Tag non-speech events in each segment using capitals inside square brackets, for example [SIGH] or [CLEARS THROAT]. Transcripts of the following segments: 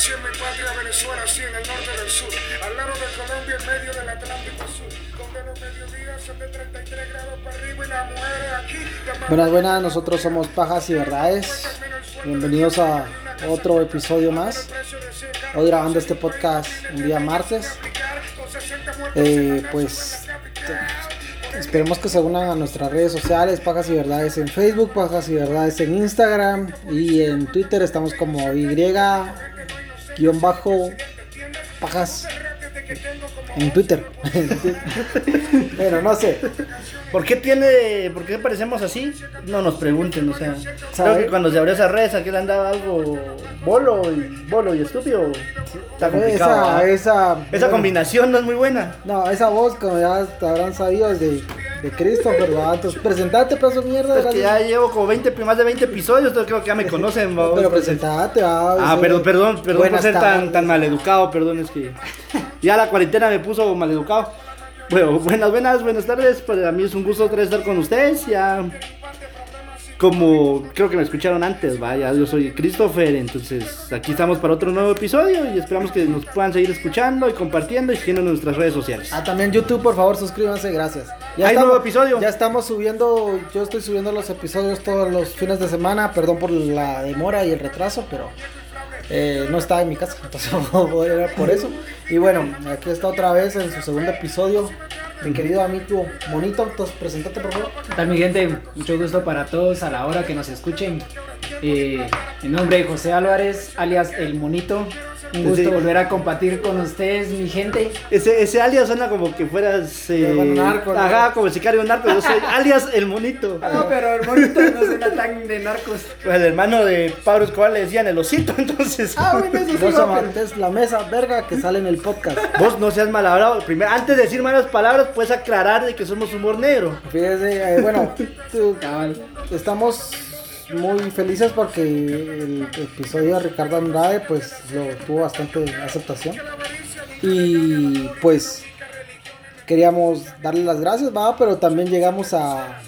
Nací en mi patria Venezuela, así en el norte del sur, al lado de Colombia, en medio del Atlántico Sur, donde los mediodías son de 33 grados para arriba y las mujeres aquí. Buenas, buenas, nosotros somos Pajas y Verdades. Bienvenidos a otro episodio más. Hoy grabando este podcast un día martes. Eh, pues esperemos que se unan a nuestras redes sociales, Pajas y Verdades en Facebook, Pajas y Verdades en Instagram y en Twitter estamos como Y guion bajo Pajas en Twitter. [LAUGHS] Pero no sé. ¿Por qué tiene, por qué parecemos así? No nos pregunten, o sea, creo que cuando se abrió esa red, aquí le andaba algo bolo y bolo y estúpido. Está complicado. Esa, esa, Esa bueno, combinación no es muy buena. No, esa voz, como ya te habrán sabido, es de, de Christopher, ¿verdad? Entonces, presentate, pedazo de mierda. Es que ya llevo como 20, más de 20 episodios, entonces creo que ya me conocen. [LAUGHS] ¿va? Pero presentate. Ah, sí. perdón, perdón, perdón por Buenas ser tan, tan maleducado, perdón, es que ya la cuarentena me puso maleducado. Bueno, buenas, buenas, buenas tardes, para mí es un gusto otra vez estar con ustedes, ya como creo que me escucharon antes, vaya, yo soy Christopher, entonces aquí estamos para otro nuevo episodio y esperamos que nos puedan seguir escuchando y compartiendo y siguiendo en nuestras redes sociales. Ah, también YouTube, por favor, suscríbanse, gracias. Hay nuevo episodio. Ya estamos subiendo, yo estoy subiendo los episodios todos los fines de semana, perdón por la demora y el retraso, pero eh, no estaba en mi casa, [LAUGHS] entonces [LAUGHS] era por eso. Y bueno, aquí está otra vez en su segundo episodio, mi querido amigo Monito, entonces presentate por favor. ¿Qué tal mi gente? Mucho gusto para todos a la hora que nos escuchen. Eh, en nombre de José Álvarez, alias El Monito. Un gusto Sí. volver a compartir con ustedes, mi gente. Ese, ese alias suena como que fueras eh, buen narco, ¿no? ajá, como sicario narco, yo soy [LAUGHS] alias el monito. No, pero el Monito no suena tan de narcos. Pues el hermano de Pablo Escobar le decían el osito, [LAUGHS] entonces. Ah, bueno, eso sí, Vos amantes la mesa, verga, que sale en el podcast. Vos no seas mal hablado. Primero, antes de decir malas palabras, puedes aclarar de que somos humor negro. Fíjese, eh, bueno, [LAUGHS] tú- Cabal. estamos muy felices porque el episodio de Ricardo Andrade pues lo tuvo bastante aceptación. Y pues queríamos darle las gracias va pero también llegamos a,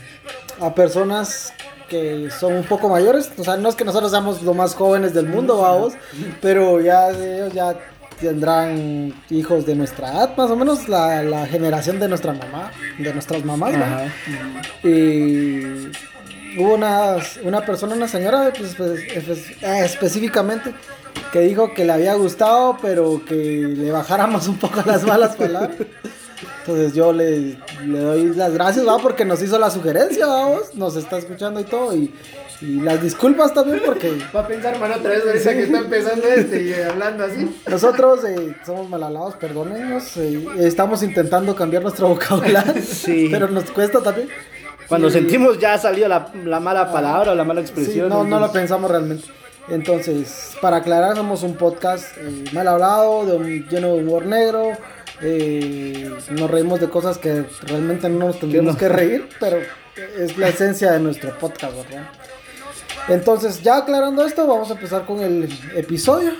a personas que son un poco mayores. O sea no es que nosotros seamos los más jóvenes del mundo vamos pero ya ellos ya tendrán hijos de nuestra edad más o menos la, la generación de nuestra mamá de nuestras mamás ¿va? y hubo una, una persona, una señora pues, pues, espe- eh, específicamente, que dijo que le había gustado, pero que le bajáramos un poco las malas palabras. Entonces yo le, le doy las gracias, ¿va? porque nos hizo la sugerencia, vamos, nos está escuchando y todo, y, y las disculpas también porque Va a pensar, mano, otra vez ahorita que está empezando este y hablando así. nosotros eh, somos malalados, perdónenos, eh, estamos intentando cambiar nuestro vocabulario, Sí. pero nos cuesta también. Cuando Sí. sentimos ya salió la, la mala palabra o la mala Sí, expresión. no, no lo pensamos realmente. Entonces, para aclarar, somos un podcast eh, mal hablado, de un- lleno de humor negro. eh, nos reímos de cosas que realmente no nos tendríamos no. que reír, pero es la esencia de nuestro podcast, ¿verdad? Entonces, ya aclarando esto, vamos a empezar con el episodio.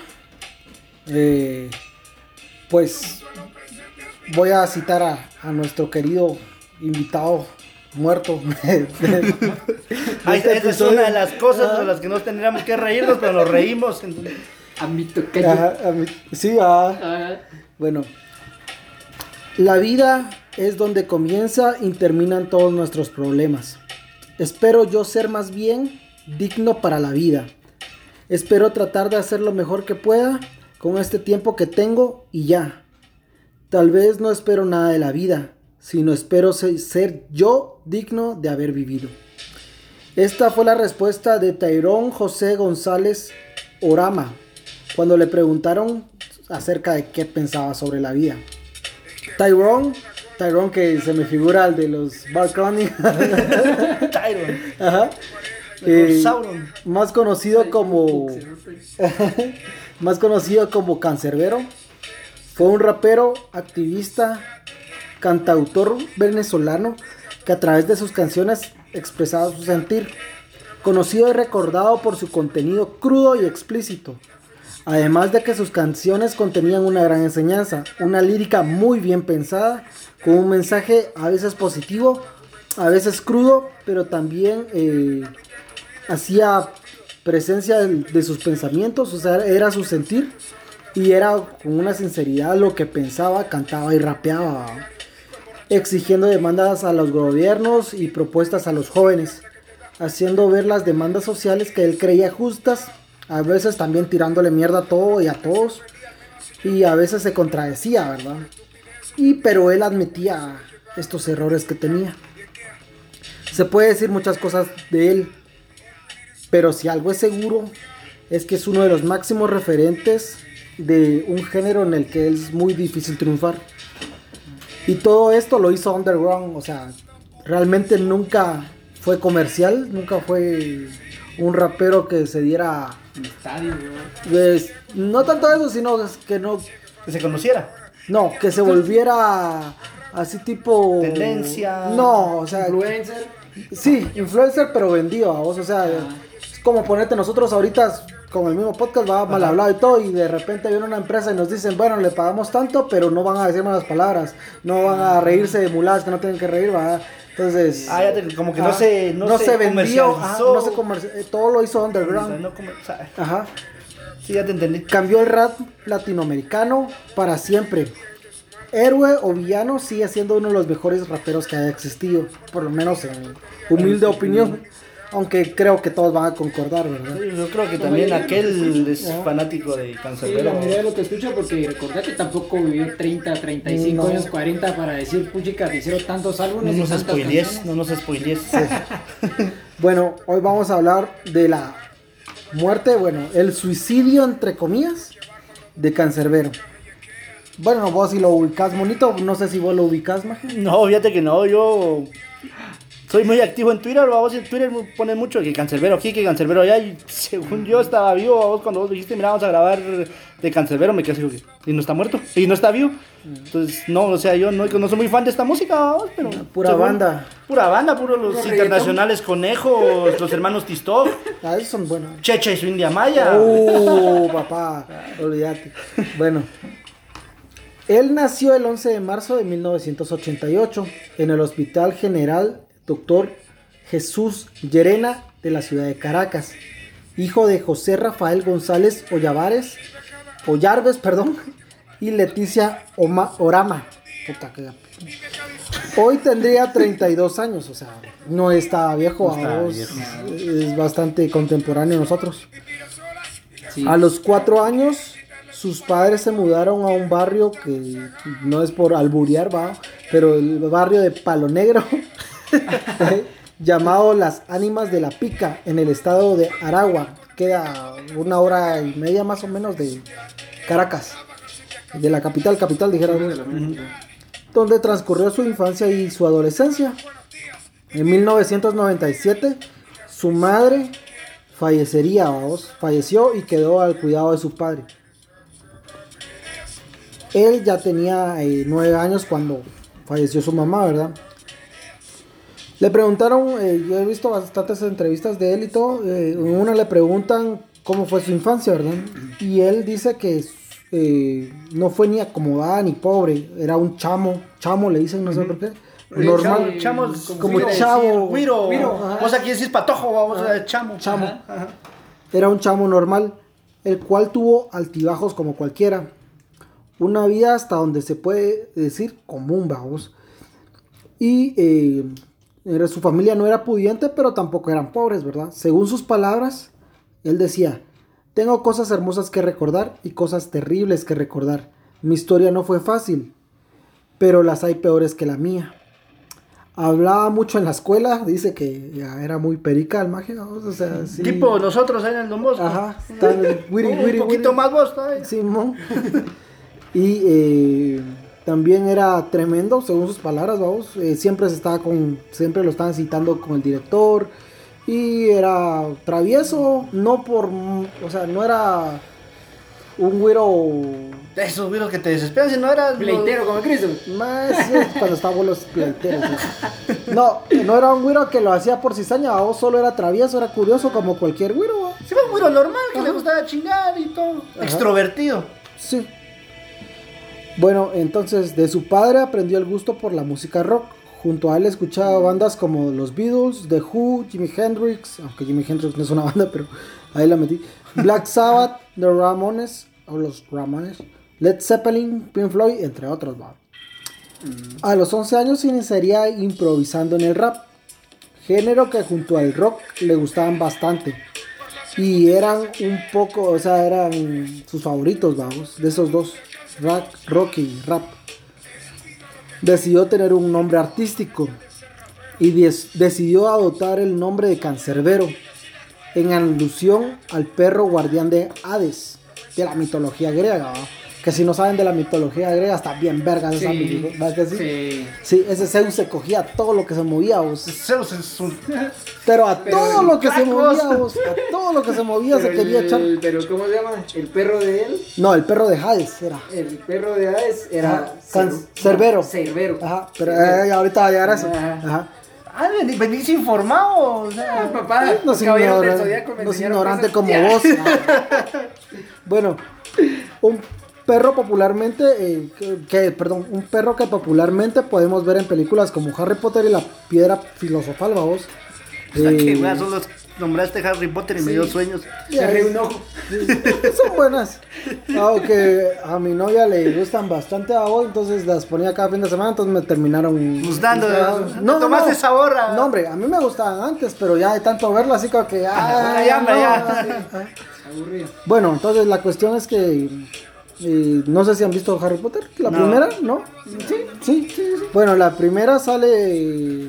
Eh, pues voy a citar a, a nuestro querido invitado muerto. [LAUGHS] este esa es una de las cosas Ajá. de las que no tendríamos que reírnos, pero nos reímos. A mi toque. Ajá, a mí- sí, ah, Ah, bueno. La vida es donde comienza y terminan todos nuestros problemas. Espero yo ser más bien digno para la vida. Espero tratar de hacer lo mejor que pueda con este tiempo que tengo y ya. Tal vez no espero nada de la vida, sino espero se- ser yo digno de haber vivido. Esta fue la respuesta de Tairón José González Orama cuando le preguntaron acerca de qué pensaba sobre la vida. Tyrone, Tyrone que se me figura el de los Barclonic, [LAUGHS] Tyron. Ajá. Eh, más conocido como [LAUGHS] más conocido como Cancerbero, fue un rapero, activista, cantautor venezolano que a través de sus canciones expresaba su sentir. Conocido y recordado por su contenido crudo y explícito. Además de que sus canciones contenían una gran enseñanza, una lírica muy bien pensada, con un mensaje a veces positivo, a veces crudo, pero también eh, hacía presencia de, de sus pensamientos, o sea, era su sentir. Y era con una sinceridad lo que pensaba, cantaba y rapeaba. Exigiendo demandas a los gobiernos y propuestas a los jóvenes, haciendo ver las demandas sociales que él creía justas, a veces también tirándole mierda a todo y a todos, y a veces se contradecía, ¿verdad? Y pero él admitía estos errores que tenía. Se puede decir muchas cosas de él, pero si algo es seguro es que es uno de los máximos referentes de un género en el que es muy difícil triunfar. Y todo esto lo hizo underground, o sea, realmente nunca fue comercial, nunca fue un rapero que se diera... Estadio, pues, no tanto eso, sino que no, Que se conociera. no, que se volviera así tipo... Tendencia. No, o sea, Influencer. Sí, influencer, pero vendido a vos. O sea, es como ponerte nosotros ahorita con el mismo podcast, va mal hablado y todo, y de repente viene una empresa y nos dicen, bueno, le pagamos tanto, pero no van a decir malas palabras, no van a reírse de muladas que no tienen que reír, va. Entonces, Ah, ya te- como que no se- no se vendió, comercializó. ajá, no se comerci- eh, todo lo hizo underground. no Ajá. sí, ya te entendí. Cambió el rap latinoamericano para siempre. Héroe o villano sigue siendo uno de los mejores raperos que haya existido, por lo menos en humilde opinión. Aunque creo que todos van a concordar, ¿verdad? Sí, Yo creo que también aquel es Ajá. fanático de Sí, Cancerbero. la mayoría de lo que escucha, porque recordad que tampoco vivió 30, 35 No. años, 40 para decir, puchica, te hicieron tantos no álbumes y nos spoilees, no nos spoilees. [LAUGHS] Bueno, hoy vamos a hablar de la muerte, bueno, el suicidio, entre comillas, de Cancerbero. Bueno, vos si lo ubicás, monito, no sé si vos lo ubicás, maje. No, fíjate que no, yo soy muy activo en Twitter, vos en Twitter ponen mucho que Cancerbero aquí, que Cancerbero allá, y [LAUGHS] según yo estaba vivo, vos cuando vos dijiste, mira, vamos a grabar de Cancerbero, me quedé así, y no está muerto, y no está vivo. Entonces, no, o sea, yo no, no soy muy fan de esta música, vamos, pero... Pura según- banda. Pura banda, puro los Puro internacionales conejos, los hermanos Tistov, Ah, esos son buenos. Checha y su India Maya. Oh, papá, olvídate. Bueno, él nació el 11 de marzo de 1988 en el Hospital General Dr. Jesús Llerena de la ciudad de Caracas, hijo de José Rafael González Ollavares, Ollarves, perdón, y Leticia Oma- Orama. Hoy tendría 32 años, o sea, no está viejo, No está a vos, viejo. es bastante contemporáneo a nosotros. Sí. A los cuatro años, sus padres se mudaron a un barrio que no es por alburear, va, pero el barrio de Palo Negro, [LAUGHS] llamado Las Ánimas de la Pica, en el estado de Aragua. Queda una hora y media más o menos de Caracas, de la capital, capital, dijeron, donde transcurrió su infancia y su adolescencia. En 1997, su madre fallecería, vamos, falleció y quedó al cuidado de su padre. Él ya tenía eh, nueve años cuando falleció su mamá, ¿verdad? Le preguntaron, eh, yo he visto bastantes entrevistas de él y todo, eh, en una le preguntan cómo fue su infancia, ¿verdad? Y él dice que eh, no fue ni acomodada ni pobre, era un chamo, chamo le dicen, no sé por qué, normal, Chamo- chamos, como quiere chavo, ajá. Vos aquí decís patojo, vamos a decir chamo. Chamo. Ajá, ajá. Era un chamo normal, el cual tuvo altibajos como cualquiera. Una vida hasta donde se puede decir común, vamos. Y eh, era- su familia no era pudiente, pero tampoco eran pobres, ¿verdad? Según sus palabras, él decía, tengo cosas hermosas que recordar y cosas terribles que recordar. Mi historia no fue fácil, pero las hay peores que la mía. Hablaba mucho en la escuela, dice que ya era muy perica el magia, o sea, sí. Tipo nosotros ahí en el Don Bosco. Ajá, está wiri, [LAUGHS] Un poquito wiri. más vos. Simón. [LAUGHS] y eh, también era tremendo, según sus palabras, vamos. eh, siempre se estaba con, siempre lo estaban citando con el director. Y era travieso, no por, o sea, no era un güiro De esos güiros que te desesperan si no eras. Pleitero como Cristo. más sí, cuando estaban los pleiteros. sí. No, no era un güiro que lo hacía por cizaña, o solo era travieso, era curioso como cualquier güiro. Sí, un güiro normal que le gustaba chingar y todo. Extrovertido. Sí. Bueno, entonces de su padre aprendió el gusto por la música rock. Junto a él escuchaba bandas como los Beatles, The Who, Jimi Hendrix, aunque Jimi Hendrix no es una [LAUGHS] banda, pero ahí la metí. Black Sabbath, The Ramones, o los Ramones, Led Zeppelin, Pink Floyd, entre otros. A los 11 años iniciaría improvisando en el rap, género que junto al rock le gustaban bastante. Y eran un poco, o sea, eran sus favoritos, vamos, de esos dos, rock, rock y rap. Decidió tener un nombre artístico y decidió adoptar el nombre de Cancerbero en alusión al perro guardián de Hades, de la mitología griega. Que si no saben de la mitología griega, está bien vergas esa mitología, ¿verdad que sí? sí. Sí, ese Zeus se cogía todo lo que se movía, vos. Zeus es un... [LAUGHS] Pero a Pero todo lo que se movía, vos. A todo lo que se movía se quería el- echar. Pero ¿cómo se llama? El perro de él. No, el perro de Hades era. El perro de Hades era. Cerbero. Cerbero. Ajá, pero eh, ahorita va a llegar a eso. Ajá. Ajá. Ah, ven- venís informado. O Ah, sea, papá, No del ignorante, no ignorante como vos. [LAUGHS] bueno, un perro popularmente, eh, que, que- perdón, un perro que popularmente podemos ver en películas como Harry Potter y la piedra filosofal, vos. o sea, que, wea, solo nombraste Harry Potter y me dio sueños. Un ojo. [LAUGHS] Son buenas. Aunque a mi novia le gustan bastante a vos, entonces las ponía cada fin de semana, entonces me terminaron Gustando, No, tomaste no. sabor a- No, hombre, a mí me gustaban antes, pero ya de tanto verlo así como que. [LAUGHS] ah, ya, no, ya. ah. [LAUGHS] Bueno, entonces la cuestión es que. Eh, no sé si han visto Harry Potter, la No. primera, ¿no? Sí, sí. Bueno, la primera sale.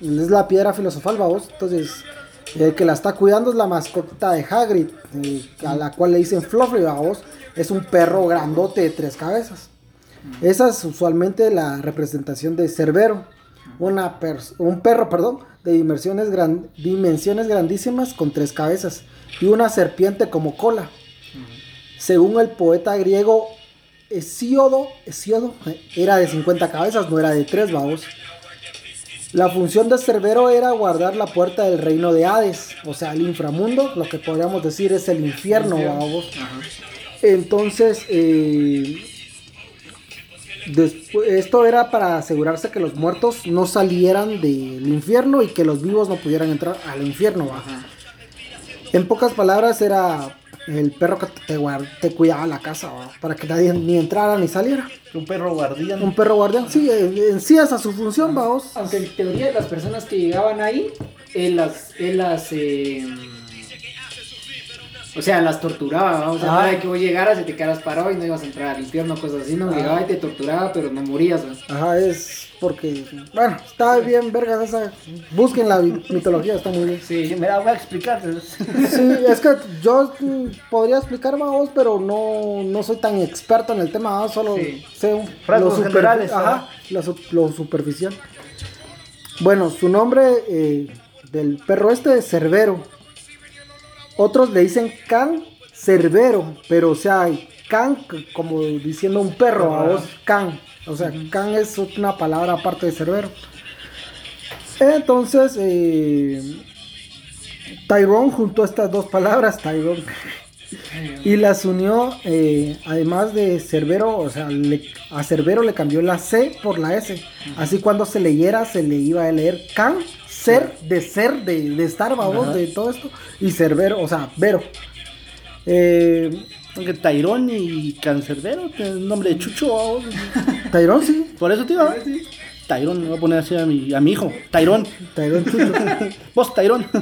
Es la piedra filosofal, vamos. Entonces, el que la está cuidando es la mascota de Hagrid, eh, a la cual le dicen Fluffy, vamos. Es un perro grandote de tres cabezas. Esa es usualmente la representación de Cerbero, una un perro, perdón, de dimensiones, gran- dimensiones grandísimas con tres cabezas y una serpiente como cola. Según el poeta griego Hesíodo, Hesíodo eh, era de 50 cabezas, no era de tres, vamos. La función de Cerbero era guardar la puerta del reino de Hades, o sea, el inframundo, lo que podríamos decir es el infierno, vamos. Entonces, eh, esto era para asegurarse que los muertos no salieran del infierno y que los vivos no pudieran entrar al infierno. ¿va? En pocas palabras, era el perro que te, te cuidaba la casa ¿va? para que nadie ni entrara ni saliera. Un perro guardián. Un perro guardián, sí, en, en sí esa es su función, vamos. Aunque en teoría las personas que llegaban ahí, él las, él las, eh, o sea, las torturaba, ¿no? o sea, Ah. no era que vos llegaras y te quedaras parado y no ibas a entrar al infierno, cosas así, no, Ah. llegaba y te torturaba, pero no morías, ¿no? Ajá, es porque, bueno, está bien, vergas esa. Busquen la mitología, está muy bien. Sí, me la voy a explicar. Sí, es que yo podría explicar vamos, pero no, no soy tan experto en el tema, solo Sí. sé un- Rasgos generales, ajá, lo, lo superficial. Bueno, su nombre eh, del perro este es Cerbero. Otros le dicen Can Cerbero, pero o sea, Can como diciendo un perro, a vos, Can. O sea, Can es una palabra aparte de Cerbero. Entonces, eh, Tyrone juntó estas dos palabras, Tyrone, [LAUGHS] y las unió, eh, además de Cerbero, o sea, le- a Cerbero le cambió la C por la S. Así cuando se leyera, se le iba a leer Can, ser, de ser, de, de estar, babos, de todo esto, y Cerbero, o sea, Vero. Eh, Tairón y Cancerbero, el nombre de Chucho. [LAUGHS] Tyrone, sí, Por eso te iba. Tairón, me voy a poner así a mi, a mi hijo. Tairón. Chucho. [LAUGHS] Vos, Tairón. [LAUGHS]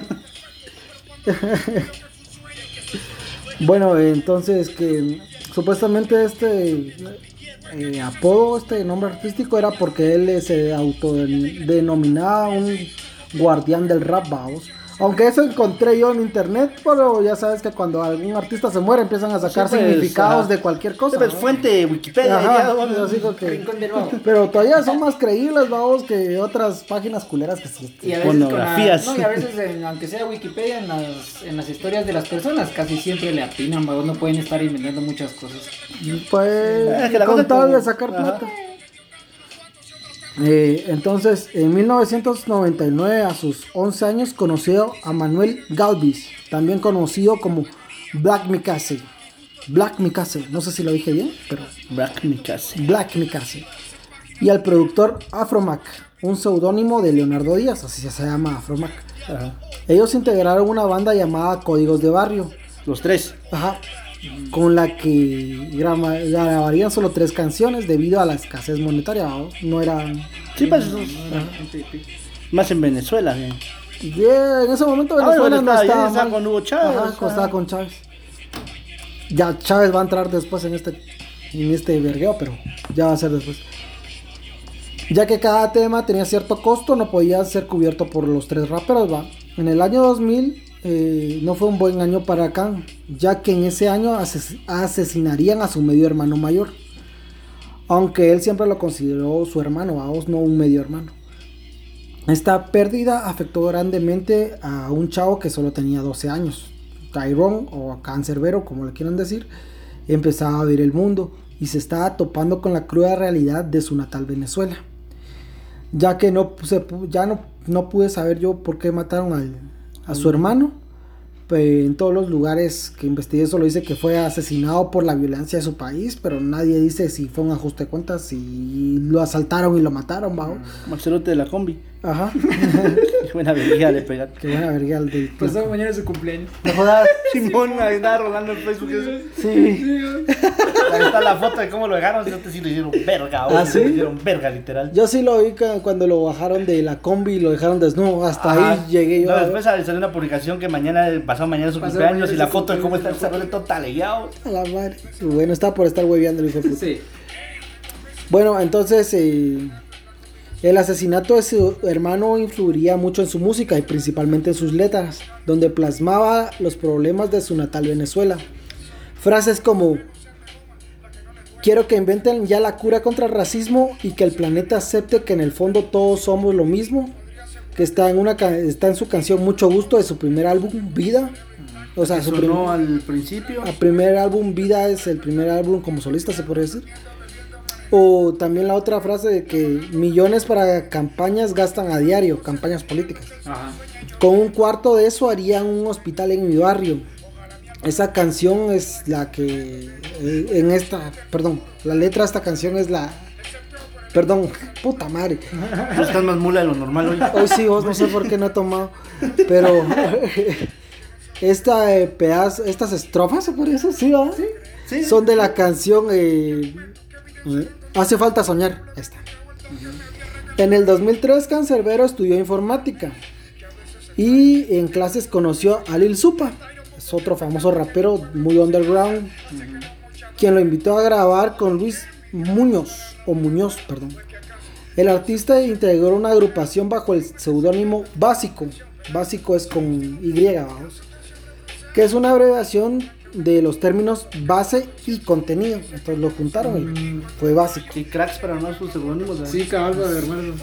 Bueno, entonces que supuestamente este eh, apodo, este nombre artístico era porque él eh, se autodenominaba un guardián del rap, vamos. Aunque eso encontré yo en internet, pero ya sabes que cuando algún artista se muere empiezan a sacar Sí, pues, significados ajá. de cualquier cosa. Pues, ¿no? fuente Wikipedia. Ajá, ya, vamos. así como que- Rincón del Vago. pero todavía son más creíbles, vamos, que otras páginas culeras que sí. Y a veces, con la- Pornografías. no, y a veces en- aunque sea Wikipedia, en las, en las historias de las personas, casi siempre le atinan, ¿va? no pueden estar inventando muchas cosas. Pues, Es que la con tal como- de sacar Ajá. plata. Eh, entonces, en 1999, a sus 11 años, conoció a Manuel Galvis, también conocido como Black Mikase. Black Mikase, no sé si lo dije bien, pero Black Mikase. Black Mikase. Y al productor Afromac, un seudónimo de Leonardo Díaz, así se llama Afromac. Ajá. Ellos integraron una banda llamada Códigos de Barrio, Los tres. Ajá. Con la que grabarían solo tres canciones debido a la escasez monetaria. No eran. Sí, pues más en Venezuela. Yeah, en ese momento Ah, Venezuela bueno, no estaba- con Hugo Chávez, Ajá, o sea. cuando estaba con Chávez. Ya Chávez va a entrar después en este en este vergueo, pero ya va a ser después. Ya que cada tema tenía cierto costo, no podía ser cubierto por los tres raperos, va. En el año 2000 eh, no fue un buen año para Khan, ya que en ese año ases- asesinarían a su medio hermano mayor. Aunque él siempre lo consideró su hermano, vamos, no un medio hermano. Esta pérdida afectó grandemente a un chavo que solo tenía 12 años. Tyrone o Cancerbero, como le quieran decir, empezaba a ver el mundo y se estaba topando con la cruda realidad de su natal Venezuela. Ya que no, se ya no, no pude saber yo por qué mataron al- a su hermano. En todos los lugares que investigué solo dice que fue asesinado por la violencia de su país, pero nadie dice si fue un ajuste de cuentas, si lo asaltaron y lo mataron, ¿va? Marcelote de la combi. Ajá. [LAUGHS] Qué buena verga le pegar. Qué buena verga el del Pues no, mañana es su cumpleaños. No jodas. [LAUGHS] Simón ahí andaba rolando en Facebook. eso. Sí. [LAUGHS] Ahí está la foto de cómo lo dejaron. Yo te sí lo hicieron verga. ¿Ah, sí? Lo hicieron verga, literal. Yo sí lo vi cu- cuando lo bajaron de la combi y lo dejaron desnudo. Hasta Ajá. ahí llegué yo. No, después salió una publicación que mañana, pasado mañana es su Pasado cumpleaños y la foto de cómo está el salón todo talegueado. A la madre. Bueno, está por estar hueveando el hijo de puta. Sí. Bueno, entonces eh, el asesinato de su hermano influiría mucho en su música y principalmente en sus letras, donde plasmaba los problemas de su natal Venezuela. Frases como Quiero que inventen ya la cura contra el racismo y que el planeta acepte que en el fondo todos somos lo mismo. Que está en una está en su canción Mucho Gusto de su primer álbum Vida. O sea, su prim- al principio. el primer álbum Vida es el primer álbum como solista, se puede decir. O también la otra frase de que millones para campañas gastan a diario, campañas políticas. Ajá. Con un cuarto de eso harían un hospital en mi barrio. Esa canción es la que eh, en esta, perdón, la letra de esta canción es la Perdón, [LAUGHS] puta madre. No estás más mula de lo normal hoy. Hoy sí, vos no sé por qué no he tomado. Pero [LAUGHS] esta eh, pedazo, estas estrofas, ¿se puede decir? Sí, ¿verdad? Sí. Son de la canción eh, Hace falta soñar. Esta. En el 2003, Cancerbero estudió informática. Y en clases conoció a Lil Supa. Es otro famoso rapero muy underground. Quien lo invitó a grabar con Luis Muñoz. O Muñoz, perdón. El artista integró una agrupación bajo el seudónimo Básico. Básico es con Y, vamos. Que es una abreviación de los términos base y contenido. Entonces lo juntaron y fue básico. Sí, cracks, pero no sus seudónimos. Sí, caballo, hermano.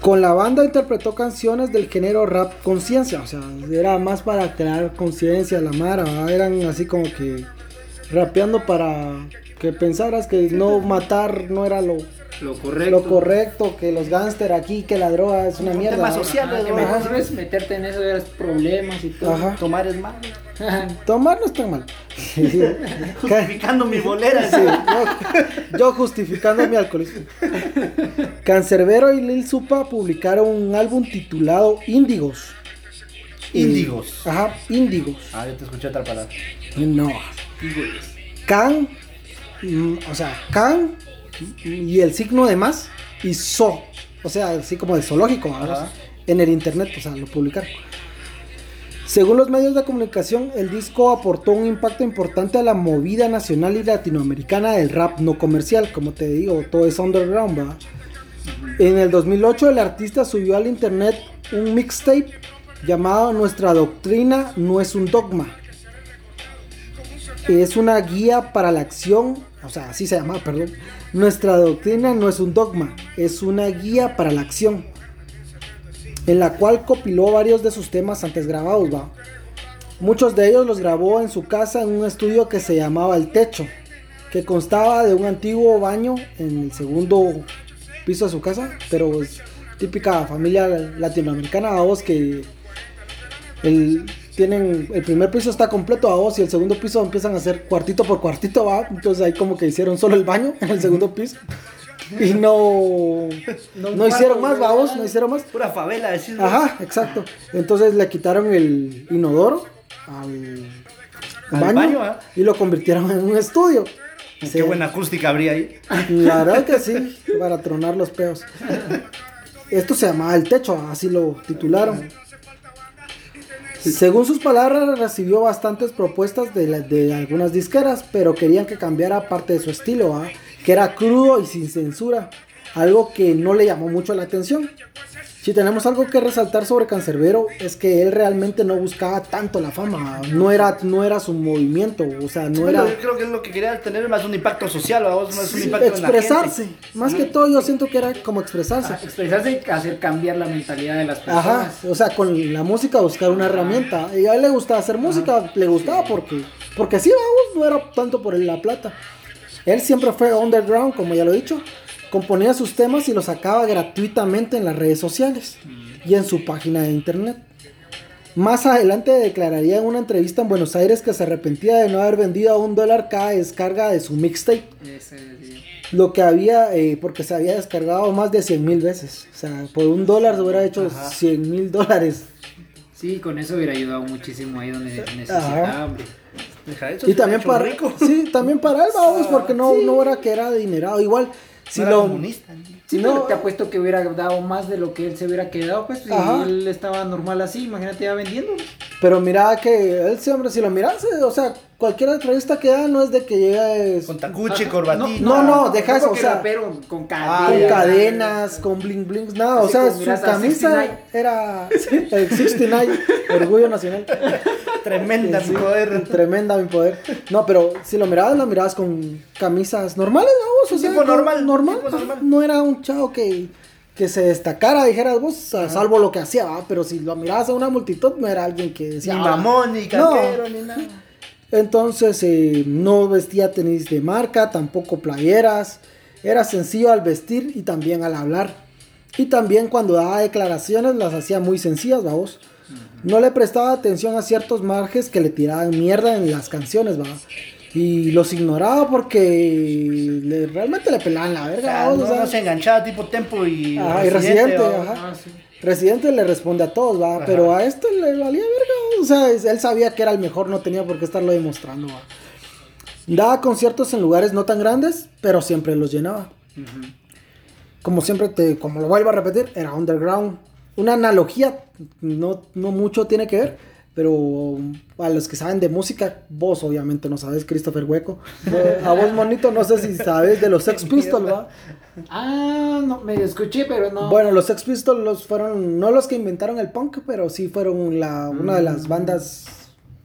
Con la banda interpretó canciones del género rap conciencia, o sea, era más para crear conciencia, la mara, eran así como que rapeando para que pensaras que no matar no era lo, Lo correcto. lo correcto, que los gángster aquí, que la droga es una Un mierda. tema social, Ah, que mejor no es meterte en eso de los problemas y todo. Ajá. Tomar es malo. [LAUGHS] Tomar no está mal. [LAUGHS] [LAUGHS] Justificando mi bolera. Sí, yo, yo justificando mi alcoholismo. Cancerbero y Lil Supa publicaron un álbum titulado Índigos. Índigos. Ajá, Índigos. Ah, yo te escuché otra palabra. No. Can, mm, o sea, can y el signo de más y so. O sea, así como de zoológico, en el internet, o sea, lo publicaron. Según los medios de comunicación, el disco aportó un impacto importante a la movida nacional y latinoamericana del rap no comercial, como te digo, todo es underground. En el 2008 el artista subió al internet un mixtape llamado Nuestra doctrina no es un dogma. Es una guía para la acción, o sea, así se llama, perdón. Nuestra doctrina no es un dogma, es una guía para la acción en la cual compiló varios de sus temas antes grabados. Muchos de ellos los grabó en su casa en un estudio que se llamaba El Techo, que constaba de un antiguo baño en el segundo piso de su casa, pero típica familia latinoamericana, vos que el, tienen, el primer piso está completo a vos y el segundo piso empiezan a hacer cuartito por cuartito, va. Entonces ahí como que hicieron solo el baño en el segundo piso. Y no, no, hicieron más, vamos, no hicieron más. Pura favela, decís. Ajá, exacto. Entonces le quitaron el inodoro al, Al baño, baño, ¿ah? y lo convirtieron en un estudio. Qué Sí. buena acústica habría ahí. La [LAUGHS] verdad que sí, para tronar los peos. Esto se llamaba El Techo, así lo titularon. Según sus palabras, recibió bastantes propuestas de, la- de algunas disqueras, pero querían que cambiara parte de su estilo, ¿ah? que era crudo y sin censura, algo que no le llamó mucho la atención. Si tenemos algo que resaltar sobre Cancerbero es que él realmente no buscaba tanto la fama, no era, no era su movimiento, o sea, no Bueno, era yo creo que es lo que quería tener más un impacto social. Más un impacto en la gente. expresarse. Más que todo yo siento que era como expresarse. Ah, expresarse y hacer cambiar la mentalidad de las Ajá, personas. o sea, con la música buscar una herramienta. Y a él le gustaba hacer música, le gustaba porque, porque sí, vamos, no era tanto por la plata. Él siempre fue underground, como ya lo he dicho. Componía sus temas y los sacaba gratuitamente en las redes sociales y en su página de internet. Más adelante declararía en una entrevista en Buenos Aires que se arrepentía de no haber vendido a un dólar cada descarga de su mixtape. Sí. Lo que había, eh, porque se había descargado más de 100 mil veces. O sea, por un dólar se hubiera hecho 100 mil dólares. Sí, con eso hubiera ayudado muchísimo ahí donde Ajá. necesitaba. Deja Y también para, rico. sí, también para él, vamos, porque no, [LAUGHS] no era que era adinerado. Igual, si No lo... comunista. Sí, No. pero te apuesto que hubiera dado más de lo que él se hubiera quedado, pues, si Ajá. él estaba normal así, imagínate ya vendiendo. Pero mira que él siempre, si lo miras, eh, o sea, cualquier entrevista que da no es de que llegue Con tacuche, corbatito. No, no, deja eso, o sea, rapero con Ah, con ya, cadenas, con bling blings, nada, o sea, su camisa 69. era sí, el 69, [LAUGHS] Orgullo Nacional. Tremenda, Sí, mi poder. Tremenda mi poder. No, pero si lo mirabas, lo mirabas con camisas normales, vamos. Tipo normal, normal. tipo normal. No era un chavo que, que se destacara, dijeras vos, a salvo lo que hacía, ¿va? pero si lo mirabas a una multitud, no era alguien que Ni decía. "Ah". mamón, ni No. ni nada. Entonces, eh, no vestía tenis de marca, tampoco playeras. Era sencillo al vestir y también al hablar. Y también cuando daba declaraciones las hacía muy sencillas, vamos. No le prestaba atención a ciertos marges que le tiraban mierda en las canciones, va. Y los ignoraba porque le- realmente le pelaban la O verga, sea, no, o no se enganchaba tipo tempo y. Ajá, y Residente, ¿va? ajá. Ah, sí. Residente le responde a todos, va, Ajá. pero a este le valía verga, o sea, él sabía que era el mejor, no tenía por qué estarlo demostrando, va. Daba conciertos en lugares no tan grandes, pero siempre los llenaba. Como siempre te, como lo vuelvo a repetir, era underground. Una analogía, no, no mucho tiene que ver, pero a los que saben de música, vos obviamente no sabes, Christopher Hueco. A vos, monito, no sé si sabes de los Sex Pistols, va. Ah, no, me escuché, pero no. Bueno, los Sex Pistols los fueron, no los que inventaron el punk, pero sí fueron la, una de las bandas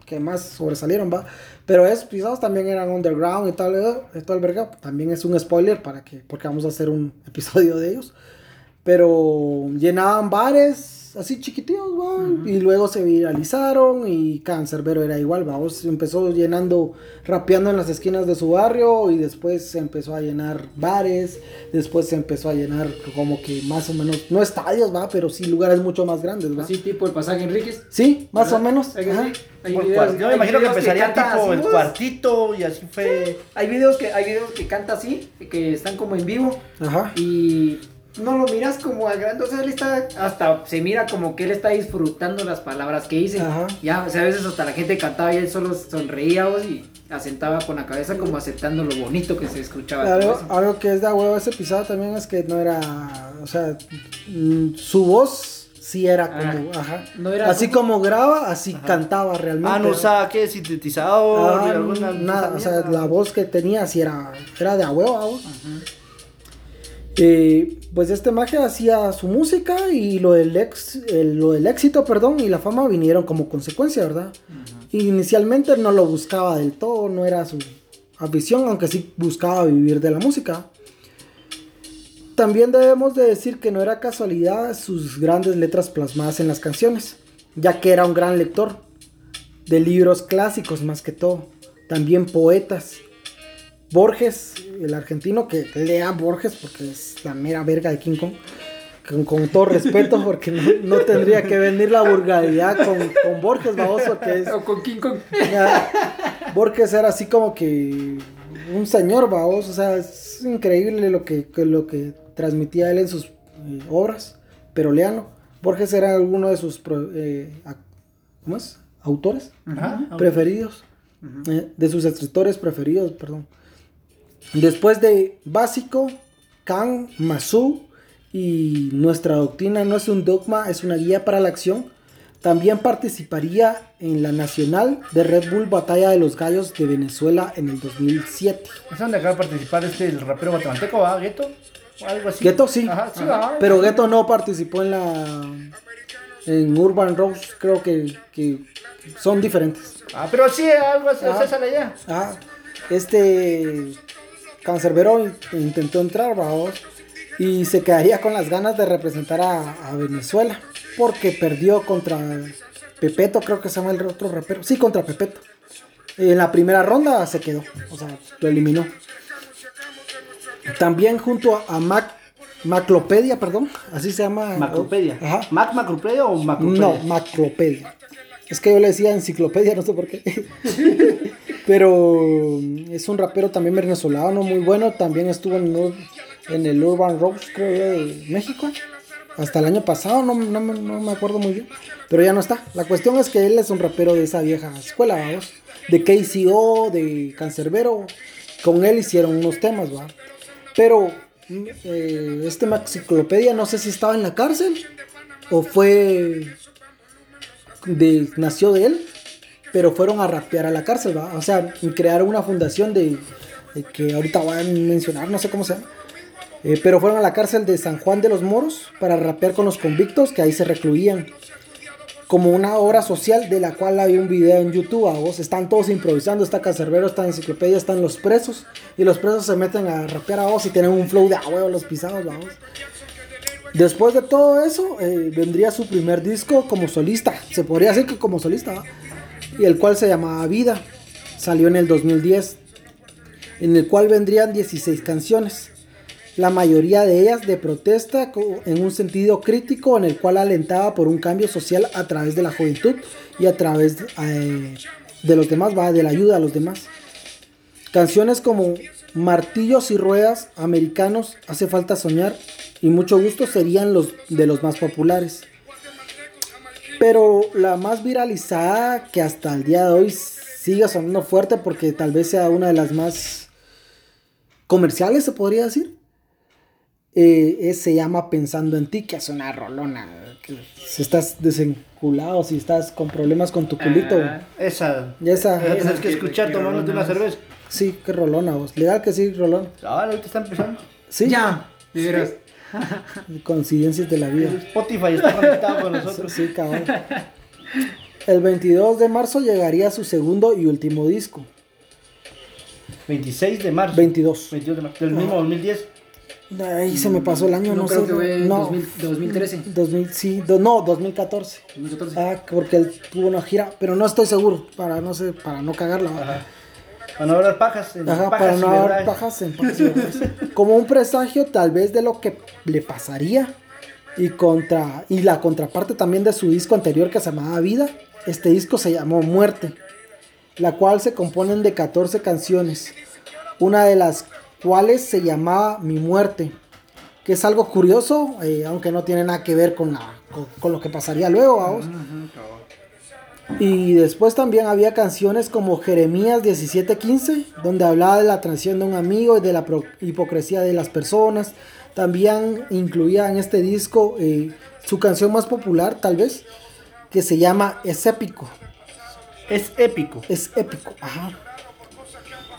que más sobresalieron, va. Pero esos pisados también eran underground y tal, eh, y el verga. También es un spoiler para que, porque vamos a hacer un [LAUGHS] episodio de ellos. Pero llenaban bares así chiquititos, va. Y luego se viralizaron y Cancerbero era igual, vamos. Empezó llenando, rapeando en las esquinas de su barrio y después se empezó a llenar bares. Después se empezó a llenar como que más o menos, no estadios, va, pero sí lugares mucho más grandes, va. Así tipo el pasaje Enríquez. Sí, más o menos. Hay que ajá. hay Por videos- Yo me imagino que empezaría canta tipo así, el pues. cuartito y así fue. Hay videos que hay videos que canta así, que están como en vivo Ajá. y no lo miras como al grande, o sea, él está hasta se mira como que él está disfrutando las palabras que dice. Ajá. Ya, o sea, a veces hasta la gente cantaba y él solo sonreía vos, y asentaba con la cabeza como aceptando lo bonito que se escuchaba. Algo, algo que es de a huevo ese episodio también es que no era, o sea, su voz sí era como, ajá. No era así como- como graba, así cantaba realmente. Ah, no usaba qué sintetizador, Ah, ni alguna. nada, o sea, la voz que tenía sí era, era de a huevo, a huevo. Eh, pues este magia hacía su música y lo del, ex, el- lo del éxito, perdón, y la fama vinieron como consecuencia, ¿verdad? Inicialmente no lo buscaba del todo, no era su afición, aunque sí buscaba vivir de la música. También debemos de decir que no era casualidad sus grandes letras plasmadas en las canciones, ya que era un gran lector de libros clásicos más que todo, también poetas. Borges, el argentino que lea Borges porque es la mera verga de King Kong, con, con todo respeto [LAUGHS] porque no, no tendría que venir la vulgaridad con, con Borges, vamos, porque es... O con King Kong. Borges era así como que un señor, vamos, o sea, es increíble lo que, que lo que transmitía él en sus eh, obras, pero léanlo. Borges era uno de sus pro- eh, ¿cómo es? autores Ajá. preferidos. eh, de sus escritores preferidos, perdón. Después de Básico, Kang, Masu y Nuestra doctrina no es un dogma, es una guía para la acción, también participaría en la nacional de Red Bull Batalla de los Gallos de Venezuela en el 2007. ¿Es donde acaba de participar este el rapero guatemalteco, ¿va? ¿Gueto? O algo así. Gueto sí, Ajá, sí, Ajá. pero Gueto no participó en la en Urban Rose, creo que, que son diferentes. Ah, pero sí, algo así, Ah. César allá. Ah, este Cancerbero in- intentó entrar, vamos, y se quedaría con las ganas de representar a, a Venezuela, porque perdió contra Pepeto, creo que se llama el otro rapero. Sí, contra Pepeto. En la primera ronda se quedó, o sea, lo eliminó. También junto a, a Mac, Maclopedia, perdón, así se llama. Macropedia. Ajá. ¿Mac Macropedia o Macropedia? No, Macropedia. Es que yo le decía enciclopedia, no sé por qué. [LAUGHS] Pero es un rapero también venezolano muy bueno. También estuvo en, el Urban Rocks, creo yo, de México. Hasta el año pasado, no, no me- no me acuerdo muy bien. Pero ya no está. La cuestión es que él es un rapero de esa vieja escuela, vamos. De KCO, de Cancerbero. Con él hicieron unos temas, va. Pero mm, eh, este Maxiclopedia no sé si estaba en la cárcel o fue de, nació de él, pero fueron a rapear a la cárcel. O sea, crearon una fundación de, de que ahorita van a mencionar, no sé cómo se llama. Eh, pero fueron a la cárcel de San Juan de los Moros para rapear con los convictos que ahí se recluían. Como una obra social de la cual hay un video en YouTube, a vos. Están todos improvisando, está Cancerbero, está Enciclopedia, están los presos. Y los presos se meten a rapear a vos y tienen un flow de a los pisados, vamos. Después de todo eso, eh, vendría su primer disco como solista. Se podría decir que como solista. Y el cual se llamaba Vida. Salió en el 2010. En el cual vendrían 16 canciones. La mayoría de ellas de protesta en un sentido crítico en el cual alentaba por un cambio social a través de la juventud y a través eh, de los demás, de la ayuda a los demás. Canciones como Martillos y Ruedas, Americanos, Hace falta soñar y Mucho gusto serían los de los más populares. Pero la más viralizada que hasta el día de hoy sigue sonando fuerte porque tal vez sea una de las más comerciales, se podría decir. eh, se llama Pensando en ti, que es una rolona. que si estás desenculado, si estás con problemas con tu culito. Ah. Esa. Esa- Esa que que- escuchar tomándote una cerveza. Sí, qué rolona vos. Legal que sí, rolón. Ahora ahorita está empezando. Sí, Ya, de veras. [LAUGHS] coincidencias de la vida. Spotify está conectado con nosotros. Sí, cabrón. El 22 de marzo llegaría su segundo y último disco. 26 de marzo. 22. 22 de marzo. Del mismo 2010. Ahí se me pasó el año, no, No, creo sé. que fue no, 2000 2013. 2000, sí, do- no, 2014. 2014. Ah, porque él tuvo una gira, pero no estoy seguro, para no sé, para no cagarla. Ajá. Para no hablar pajas. en Ajá, pajas para no haber verdades. pajas en pajas. Como un presagio tal vez de lo que le pasaría y contra y la contraparte también de su disco anterior que se llamaba Vida. Este disco se llamó Muerte, la cual se componen de 14 canciones, una de las cuales se llamaba Mi Muerte, que es algo curioso, eh, aunque no tiene nada que ver con, la, con, con lo que pasaría luego, vamos. Y después también había canciones como Jeremías 17:15, donde hablaba de la traición de un amigo y de la hipocresía de las personas. También incluía en este disco eh, su canción más popular, tal vez, que se llama Es épico. Es épico. Es épico, ajá.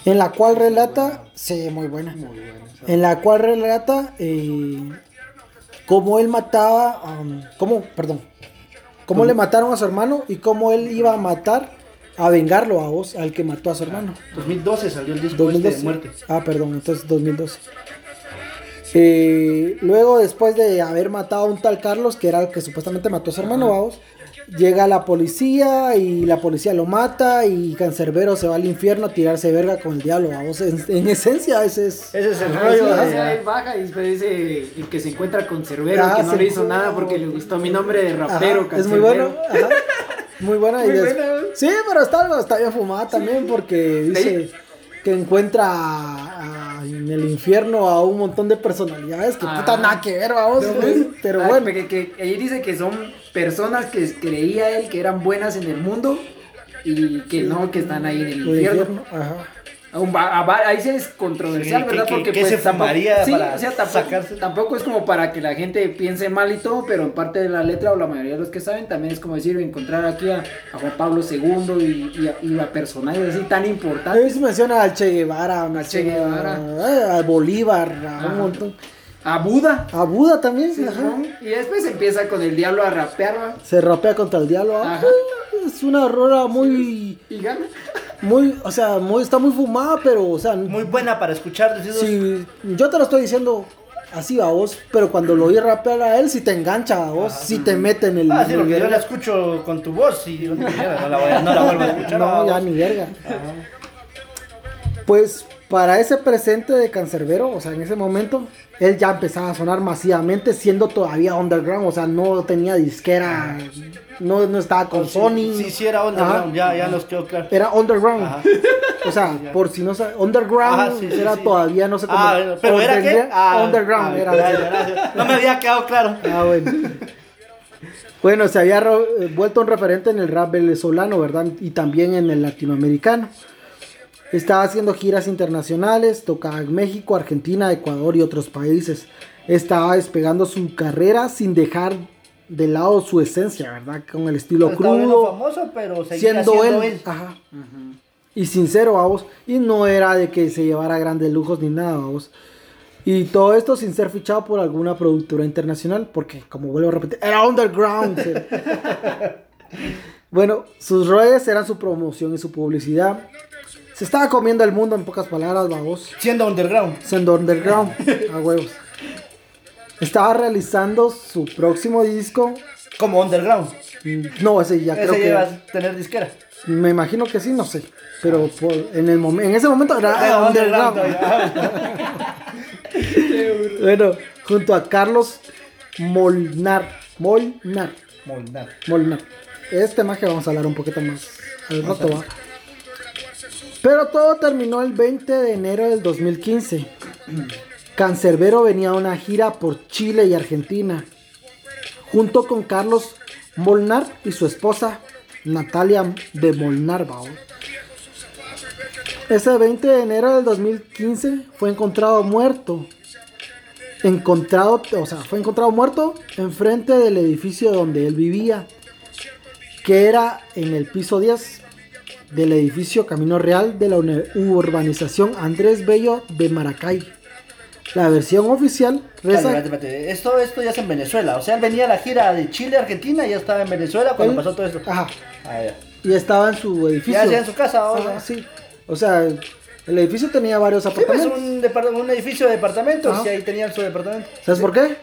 En la cual relata, sí, muy buena. En la cual relata eh, cómo él mataba, um, cómo, perdón, cómo le mataron a su hermano y cómo él iba a matar, a vengarlo a vos, al que mató a su hermano. 2012 salió el disco este 2012. de muerte. Ah, perdón, entonces 2012. Eh, luego, después de haber matado a un tal Carlos, que era el que supuestamente mató a su hermano, vamos, llega la policía y la policía lo mata y Cancerbero se va al infierno a tirarse verga con el diablo, vamos. En, en esencia, ese es. Ese es el Ajá, rollo. él baja y después dice el que se encuentra con Cerbero, Ah, que no le hizo nada porque le gustó mi nombre de Ajá, rapero. es muy bueno. Ajá, muy buena. Muy buena. Sí, pero está, está bien fumada también porque dice que encuentra a- en el infierno a un montón de personalidades que puta nada que ver, vamos. pero Ah, bueno. Que, que ahí dice que son personas que creía él que eran buenas en el mundo y que no, que están ahí en el El infierno. infierno, Ajá. A ahí sí es controversial, Sí, ¿verdad? que- Porque que pues, se tampoco- fumaría sí, para o sea, tampoco, sacarse. tampoco es como para que la gente piense mal y todo, pero en parte de la letra o la mayoría de los que saben también es como decir encontrar aquí a, a Juan Pablo II y, y a, y a personajes así tan A importantes. veces menciona al Che Guevara, Che menciona Guevara. a, a Bolívar, a Ajá. un montón. A Buda. A Buda también, Sí, ajá. ¿no? Y después empieza con el diablo a rapear ¿va? Se rapea contra el diablo. ah, Ajá. Es una rola muy, y gana. Muy, o sea, muy, está muy fumada, pero, o sea, Muy buena para escuchar. decidos, si yo te lo estoy diciendo así a vos, pero cuando lo oí rapear a él, si te engancha a vos, si te mete en el. Ah, sí, en lo que el- yo la escucho con tu voz y no, la voy no la vuelvo a escuchar. [LAUGHS] No, ya ni verga. Pues para ese presente de Cancerbero, o sea, en ese momento, él ya empezaba a sonar masivamente, siendo todavía underground, o sea, no tenía disquera, no, no estaba con Sony. Sí, sí, era underground, Ajá. ya, ya nos quedó claro. Era underground. Ajá. O sea, por si no sabe, underground Ajá, sí, era todavía no sé cómo. Ah, bueno, pero era que. Ah, underground ah, era. gracias. No me había quedado claro. Ah, bueno. Bueno, se había eh, vuelto un referente en el rap venezolano, ¿verdad? Y también en el latinoamericano. Estaba haciendo giras internacionales, tocaba en México, Argentina, Ecuador y otros países. Estaba despegando su carrera sin dejar de lado su esencia, ¿verdad? Con el estilo viendo crudo, famoso, pero seguía siendo él. él. Ajá. Y sincero, vamos. Y no era de que se llevara grandes lujos ni nada, vamos. Y todo esto sin ser fichado por alguna productora internacional, porque, como vuelvo a repetir, era underground. [LAUGHS] bueno, sus redes eran su promoción y su publicidad. Se estaba comiendo el mundo, en pocas palabras, vamos. Siendo underground. Siendo underground, a huevos. Estaba realizando su próximo disco. Como underground. Mm, No, ese ya creo Ese que. lleva a tener disquera. Me imagino que sí, no sé. Pero por- en, el momen- en ese momento era underground. [LAUGHS] bueno, junto a Carlos Molnar. Molnar. Molnar. Molnar. Este más que vamos a hablar un poquito más al rato, va. Pero todo terminó el 20 de enero del 2015. Cancerbero venía a una gira por Chile y Argentina. Junto con Carlos Molnar y su esposa Natalia de Molnar, va. Ese 20 de enero del 2015 fue encontrado muerto. Encontrado, o sea, fue encontrado muerto enfrente del edificio donde él vivía, que era en el piso 10 del edificio Camino Real de la urbanización Andrés Bello de Maracay. La versión oficial reza. Esto, esto ya es en Venezuela. O sea, él venía a la gira de Chile, Argentina, y ya estaba en Venezuela cuando Él- pasó todo esto. Ajá, Ah, ya. y estaba en su edificio. Ya, en su casa ahora. Sí. O sea, el edificio tenía varios Sí, pues apartamentos. un, un edificio de departamentos Ajá. y ahí tenían su departamento. ¿Sabes por qué?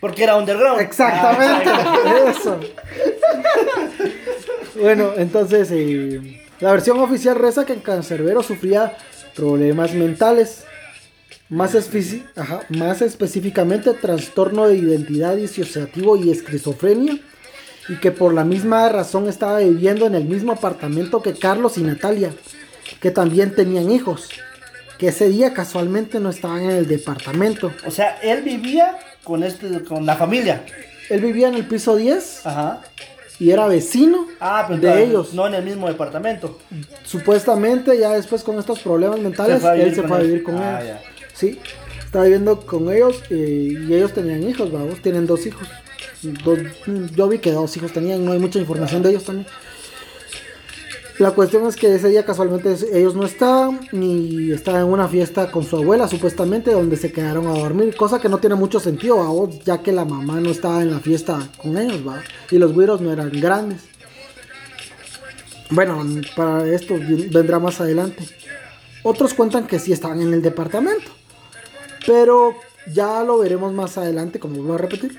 Porque era underground. Exactamente, Ah, [LAUGHS] eso. bueno, entonces eh, la versión oficial reza que Cancerbero sufría problemas mentales, más, ajá, más específicamente trastorno de identidad disociativo y esquizofrenia, y que por la misma razón estaba viviendo en el mismo apartamento que Carlos y Natalia, que también tenían hijos, que ese día casualmente no estaban en el departamento. O sea, él vivía con este, con la familia. Él vivía en el piso 10 Ajá. Y era vecino Ah, pero de ellos. No en el mismo departamento. Supuestamente ya después con estos problemas mentales, él se fue a vivir con Ah, ellos. Sí, estaba viviendo con ellos eh, y ellos tenían hijos, vamos, tienen dos hijos. Dos- yo vi que dos hijos tenían, no hay mucha información de ellos también. La cuestión es que ese día casualmente ellos no estaban ni estaban en una fiesta con su abuela supuestamente donde se quedaron a dormir, cosa que no tiene mucho sentido, ¿va? ya que la mamá no estaba en la fiesta con ellos, ¿va? y los güiros no eran grandes. Bueno, para esto vendrá más adelante. Otros cuentan que sí estaban en el departamento, pero ya lo veremos más adelante, como vuelvo a repetir.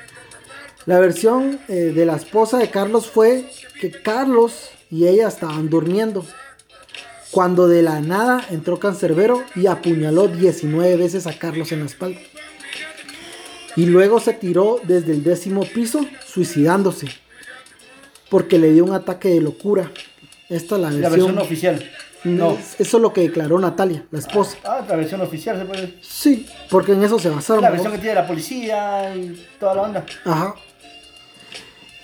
La versión eh, de la esposa de Carlos fue que Carlos y ella estaban durmiendo. Cuando de la nada entró Cancerbero y apuñaló 19 veces a Carlos en la espalda. Y luego se tiró desde el décimo piso suicidándose. Porque le dio un ataque de locura. Esta es la La versión. versión oficial. No. Eso es lo que declaró Natalia, la esposa. Ah, la versión oficial se puede. Sí, porque en eso se basaron. La ¿no? versión que tiene la policía y toda la onda. Ajá.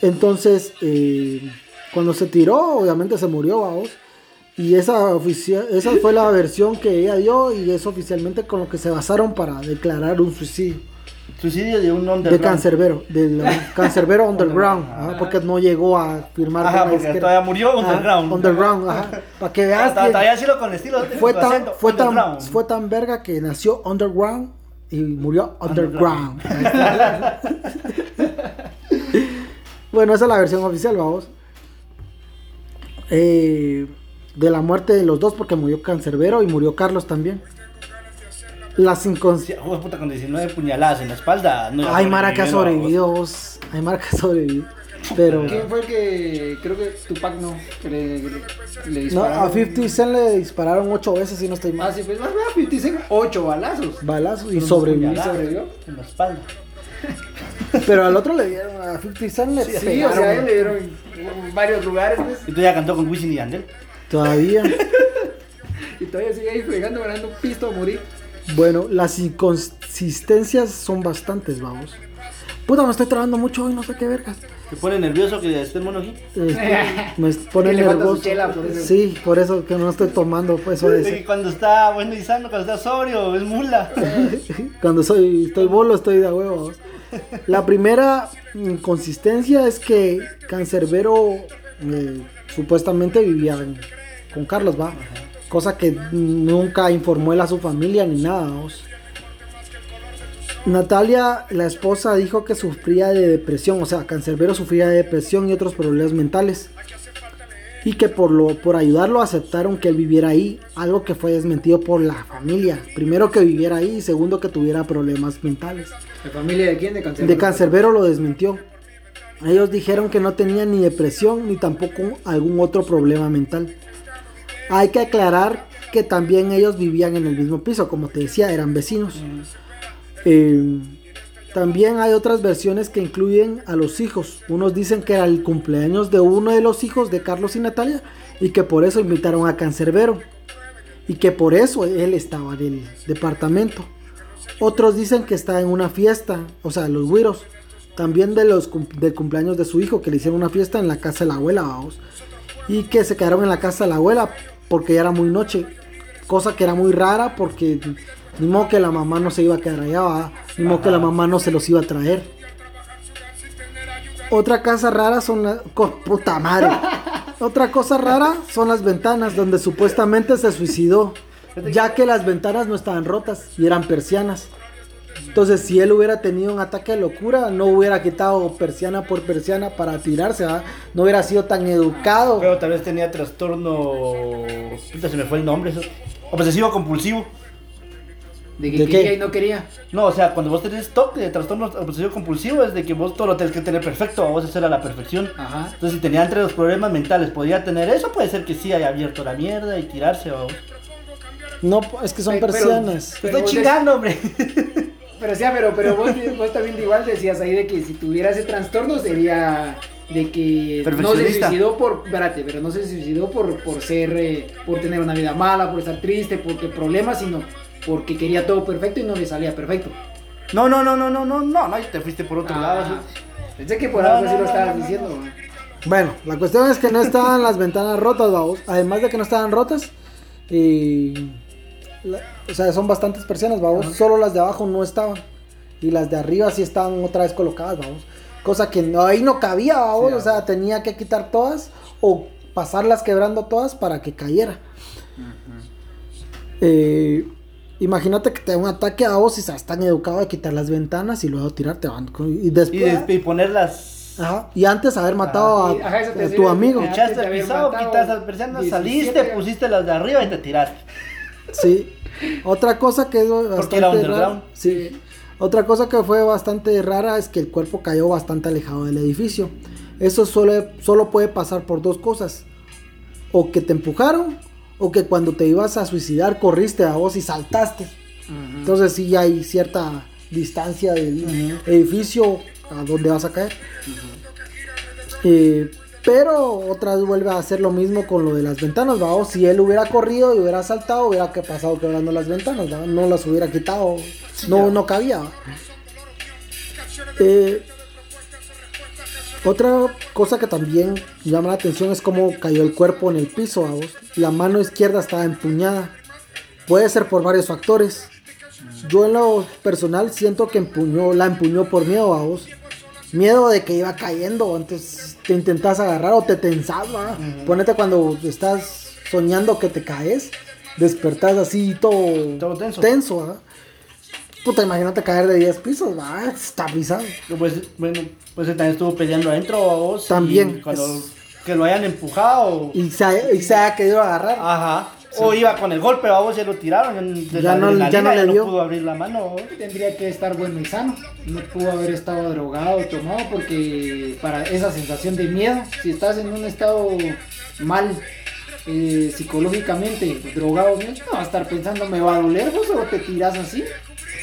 Entonces, eh, Cuando se tiró, obviamente se murió, vamos. Y esa, esa fue la versión que ella dio y es oficialmente con lo que se basaron para declarar un suicidio. Suicidio de un De underground. cancerbero, del [LAUGHS] cancerbero underground, ajá, porque no llegó a firmar Ajá, porque izquierda. todavía murió Ajá, underground. underground, ajá. [LAUGHS] Para que veas que Todavía decirlo con estilo. fue tan, acento, fue, tan, underground. fue tan verga que nació underground y murió underground. [LAUGHS] bueno, esa es la versión oficial, vamos. Eh, de la muerte de los dos, porque murió Cancerbero y murió Carlos también. Las incons... Sí, juego de puta con 19 puñaladas en la espalda. No a Ay, Mara que ha sobrevivido. vos. Ay, Mara que ha sobrevivido. [LAUGHS] Pero. ¿Quién fue el que, creo que Tupac no, que le, le, le No, dispararon? a 50 Cent le dispararon ocho veces y no estoy Ah, mal. sí, pues, ah, 50 Cent, 8 balazos. Balazos y Pero no sobrevivió. ¿Sobrevivió? En la espalda. [LAUGHS] Pero al otro le dieron, a 50 Cent le Sí, o pegaron. sea, a él le dieron en varios lugares, pues, Y tú ya cantó con Wisin y Yandel. Todavía. [LAUGHS] y todavía sigue ahí fregando, ganando un pisto a morir. Bueno, las inconsistencias son bastantes, vamos. Puta, me estoy trabando mucho hoy, no sé qué vergas. Te pone nervioso que esté el mono aquí. Este, me [LAUGHS] pone nervioso. chela, por eso. Sí, por eso que no estoy tomando, pues eso es. que cuando está bueno y sano, cuando está sobrio, es mula. [LAUGHS] Cuando soy, estoy bolo, estoy de huevos. La primera inconsistencia es que Cancerbero eh, supuestamente vivía en- con Carlos, va. Cosa que nunca informó él a su familia ni nada. vamos. Natalia, la esposa, dijo que sufría de depresión, o sea, Cancerbero sufría de depresión y otros problemas mentales. Y que por, lo, por ayudarlo aceptaron que él viviera ahí, algo que fue desmentido por la familia. Primero que viviera ahí y segundo que tuviera problemas mentales. ¿La familia de quién? De cáncer. De Cancerbero lo desmintió. Ellos dijeron que no tenían ni depresión ni tampoco algún otro problema mental. Hay que aclarar que también ellos vivían en el mismo piso, como te decía, eran vecinos. Eh, también hay otras versiones que incluyen a los hijos. Unos dicen que era el cumpleaños de uno de los hijos de Carlos y Natalia y que por eso invitaron a Cancerbero y que por eso él estaba en el departamento. Otros dicen que está en una fiesta, o sea, los güiros. También de los del cumpleaños de su hijo, que le hicieron una fiesta en la casa de la abuela, vamos. Y que se quedaron en la casa de la abuela porque ya era muy noche. Cosa que era muy rara porque ni modo que la mamá no se iba a quedar allá, ni modo que la mamá no se los iba a traer. Otra casa rara son las... Puta madre. [LAUGHS] Otra cosa rara son las ventanas donde supuestamente se suicidó. Ya que las ventanas no estaban rotas y eran persianas. Entonces, si él hubiera tenido un ataque de locura, no hubiera quitado persiana por persiana para tirarse, ¿va? no hubiera sido tan educado. Pero tal vez tenía trastorno. Se me fue el nombre. Eso. Obsesivo compulsivo. De que ¿De quería qué? y no quería. No, o sea, cuando vos tenés toque de trastorno obsesivo compulsivo, es de que vos todo lo tenés que tener perfecto, vos hacer a la perfección. Ajá. Entonces, si tenía entre los problemas mentales, podía tener eso, puede ser que sí haya abierto la mierda y tirarse o. No, es que son Pero- persianas. Te Pero estoy chingando, hombre. Pero sí, pero, pero vos, vos también igual decías ahí de que si tuviera ese trastorno sería de que no se Perfeccionista. suicidó por, espérate, pero no se suicidó por, por ser, eh, por tener una vida mala, por estar triste, porque problemas, sino porque quería todo perfecto y no le salía perfecto. No, no, no, no, no, no, no, no, te fuiste por otro lado. Ah, pensé que por No, algo no, así lo no, estabas no, no, diciendo. no. ¿no? Bueno, la cuestión es que no estaban las ventanas rotas, vamos. Además de que no estaban rotas, y la- o sea, son bastantes persianas, vamos. Solo las de abajo no estaban. Y las de arriba sí estaban otra vez colocadas, vamos. Cosa que no, ahí no cabía, vamos. Sí, o sea, tenía que quitar todas o pasarlas quebrando todas para que cayera. Eh, imagínate que te da un ataque a vos y estás tan educado de quitar las ventanas y luego tirarte. Y después. de- y ponerlas. Ajá, y antes haber matado Ah, a, ajá, eso te a decía, tu amigo. Echaste el pisado, quitaste las persianas, 17, saliste, pusiste las de arriba y te tiraste. Sí. Otra cosa que es bastante era rara. underground. Sí. Otra cosa que fue bastante rara es que el cuerpo cayó bastante alejado del edificio. Eso solo, solo puede pasar por dos cosas. O que te empujaron, o que cuando te ibas a suicidar corriste a vos y saltaste. Entonces sí hay cierta distancia del edificio a donde vas a caer. Eh, pero otra vez vuelve a hacer lo mismo con lo de las ventanas, ¿va? O si él hubiera corrido y hubiera saltado, hubiera pasado quebrando las ventanas, ¿va? No las hubiera quitado, no, no cabía. Eh, Otra cosa que también llama la atención es cómo cayó el cuerpo en el piso, vamos. La mano izquierda estaba empuñada. Puede ser por varios factores. Yo en lo personal siento que empuñó, la empuñó por miedo, vamos. Miedo de que iba cayendo, entonces te intentas agarrar o te tensas, ¿va? Ponete cuando estás soñando que te caes, despertás así todo, Todo tenso. tenso, ¿va? Puta, imagínate caer de 10 pisos, va, está pisado. Pues, bueno, pues él también estuvo peleando adentro a vos. y También, Cuando es- que lo hayan empujado. Y se, ha- y se ha querido agarrar. Ajá. O iba con el golpe, a vos ya lo tiraron. De Ya la no- ya adrenalina, no le ya pudo abrir la mano. Tendría que estar bueno y sano. No pudo haber estado drogado o tomado porque para esa sensación de miedo, si estás en un estado mal eh, psicológicamente, drogado, no vas a estar pensando me va a doler vos o te tiras así.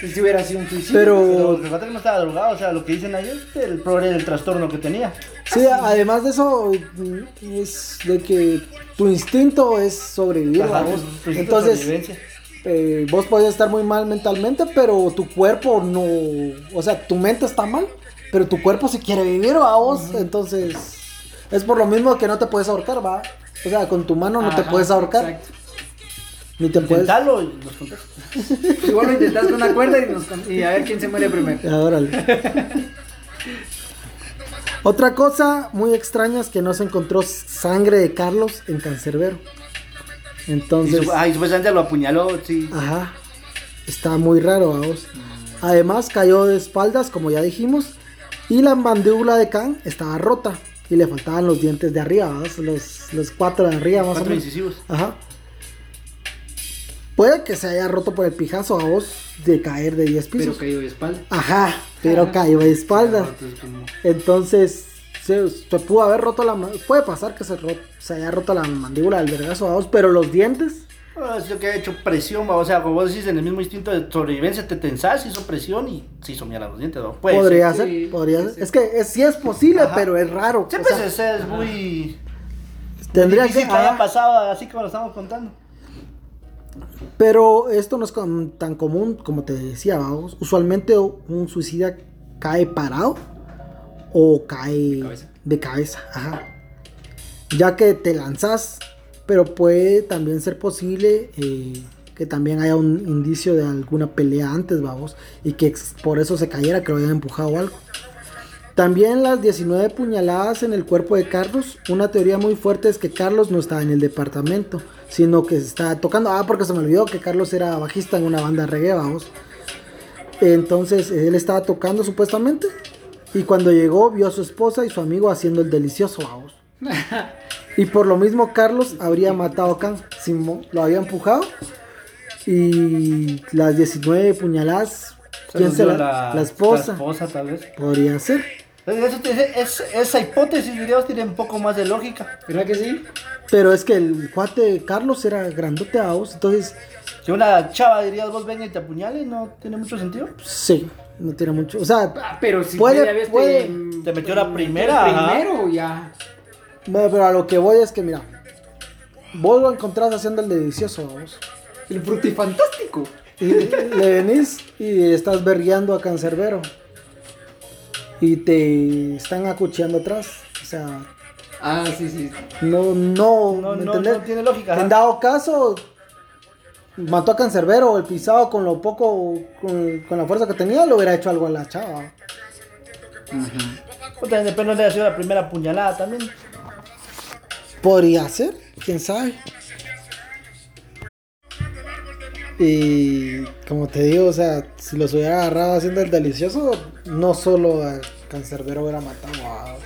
Si hubiera sido un suicidio. Pero- Pero que no estaba drogado, o sea, lo que dicen ahí es el problema del trastorno que tenía. Sí, además de eso, mm, es de que tu instinto es sobrevivir, Ajá, pues, pues, Entonces, eh, vos podés estar muy mal mentalmente, pero tu cuerpo no. O sea, tu mente está mal, pero tu cuerpo sí quiere vivir, vamos. Entonces, es por lo mismo que no te puedes ahorcar, va. O sea, con tu mano no te puedes ahorcar, exacto. Ni te puedes. Intentalo y nos contás. [LAUGHS] Igual lo intentas con una cuerda y, nos y a ver quién se muere primero. Ah, órale. Otra cosa muy extraña es que no se encontró sangre de Carlos en Cancerbero. Y Entonces, su- Ay, supuestamente lo apuñaló, sí. ajá, está muy raro, vamos. Además cayó de espaldas, como ya dijimos, y la mandíbula de Khan estaba rota y le faltaban los dientes de arriba, ¿vamos? Los, los cuatro de arriba más o Cuatro menos. incisivos. Ajá. Puede que se haya roto por el pijazo a vos de caer de 10 Pero pisos. cayó de espalda. Ajá, pero cayó de espaldas. Entonces, se, se pudo haber roto la Puede pasar que se, ro- se haya roto la mandíbula del vergazo a vos, pero los dientes. Ah, Es lo que ha hecho presión, va, o sea, como vos decís, en el mismo instinto de sobrevivencia te tensás, hizo presión y se hizo mierda los dientes, ¿no? Puede podría ser. ser, sí, podría sí, ser. sí. Es que es, sí es posible, Ajá. pero es raro. Sí, o pues sea, es muy... tendría difícil que. que haya ajá. pasado así como lo estamos contando. Pero esto no es tan común como te decía, vamos. Usualmente un suicida cae parado o cae Cabeza. de cabeza, ajá. Ya que te lanzas, pero puede también ser posible eh, que también haya un indicio de alguna pelea antes, vamos, y que por eso se cayera, que lo hayan empujado o algo. También las 19 puñaladas en el cuerpo de Carlos. Una teoría muy fuerte es que Carlos no estaba en el departamento, sino que estaba tocando. Ah, porque se me olvidó que Carlos era bajista en una banda de reggae, vamos. Entonces él estaba tocando supuestamente. Y cuando llegó, vio a su esposa y su amigo haciendo el delicioso, vamos. [LAUGHS] Y por lo mismo, Carlos habría matado a Khan. Simón lo había empujado. Y las 19 puñaladas, ¿quién se la, la esposa? La esposa, tal vez. Podría ser. Eso te- es- esa hipótesis, diríamos, tiene un poco más de lógica. ¿Verdad que sí? Pero es que el cuate Carlos era grandote a vos, entonces Si una chava, dirías, vos venga y te apuñale, no tiene mucho sentido. sí, no tiene mucho. O sea, Ah, pero si Puede- puede. te, Te metió la primera, ajá. Primero ya. bueno, pero a lo que voy es que mira, vos lo encontrás haciendo el delicioso a vos. El frutifantástico. Y le venís y estás bergueando a Cancerbero. Y te están acuchillando atrás. O sea, Ah, sí, sí. no, no, No, ¿me no, tiene lógica. En dado caso, mató a Cancerbero, el pisado con lo poco, con, con la fuerza que tenía, lo hubiera hecho algo a la chava. O también depende de haya sido la primera puñalada también. Podría ser, quién sabe. Y como te digo, o sea, si los hubiera agarrado haciendo el delicioso, no solo a Cancerbero hubiera matado a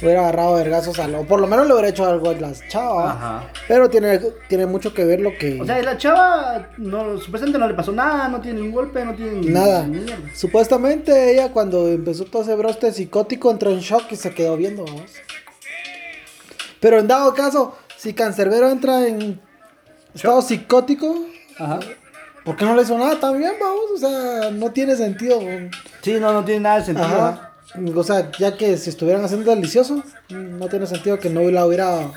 Hubiera agarrado vergazos a lo. Por lo menos le hubiera hecho algo a las chavas. Ajá. Pero tiene, tiene mucho que ver lo que. O sea, la chava, no, supuestamente no le pasó nada, no tiene ningún golpe, no tiene ni- Nada. Supuestamente ella cuando empezó todo ese brote psicótico entró en shock y se quedó viendo, vamos. Pero en dado caso, si Cancerbero entra en estado psicótico, Ajá. ¿por qué no le hizo nada también, vamos? O sea, no tiene sentido. Sí, no, no tiene nada de sentido. Ajá. o sea, ya que si estuvieran haciendo delicioso, no tiene sentido que no la hubiera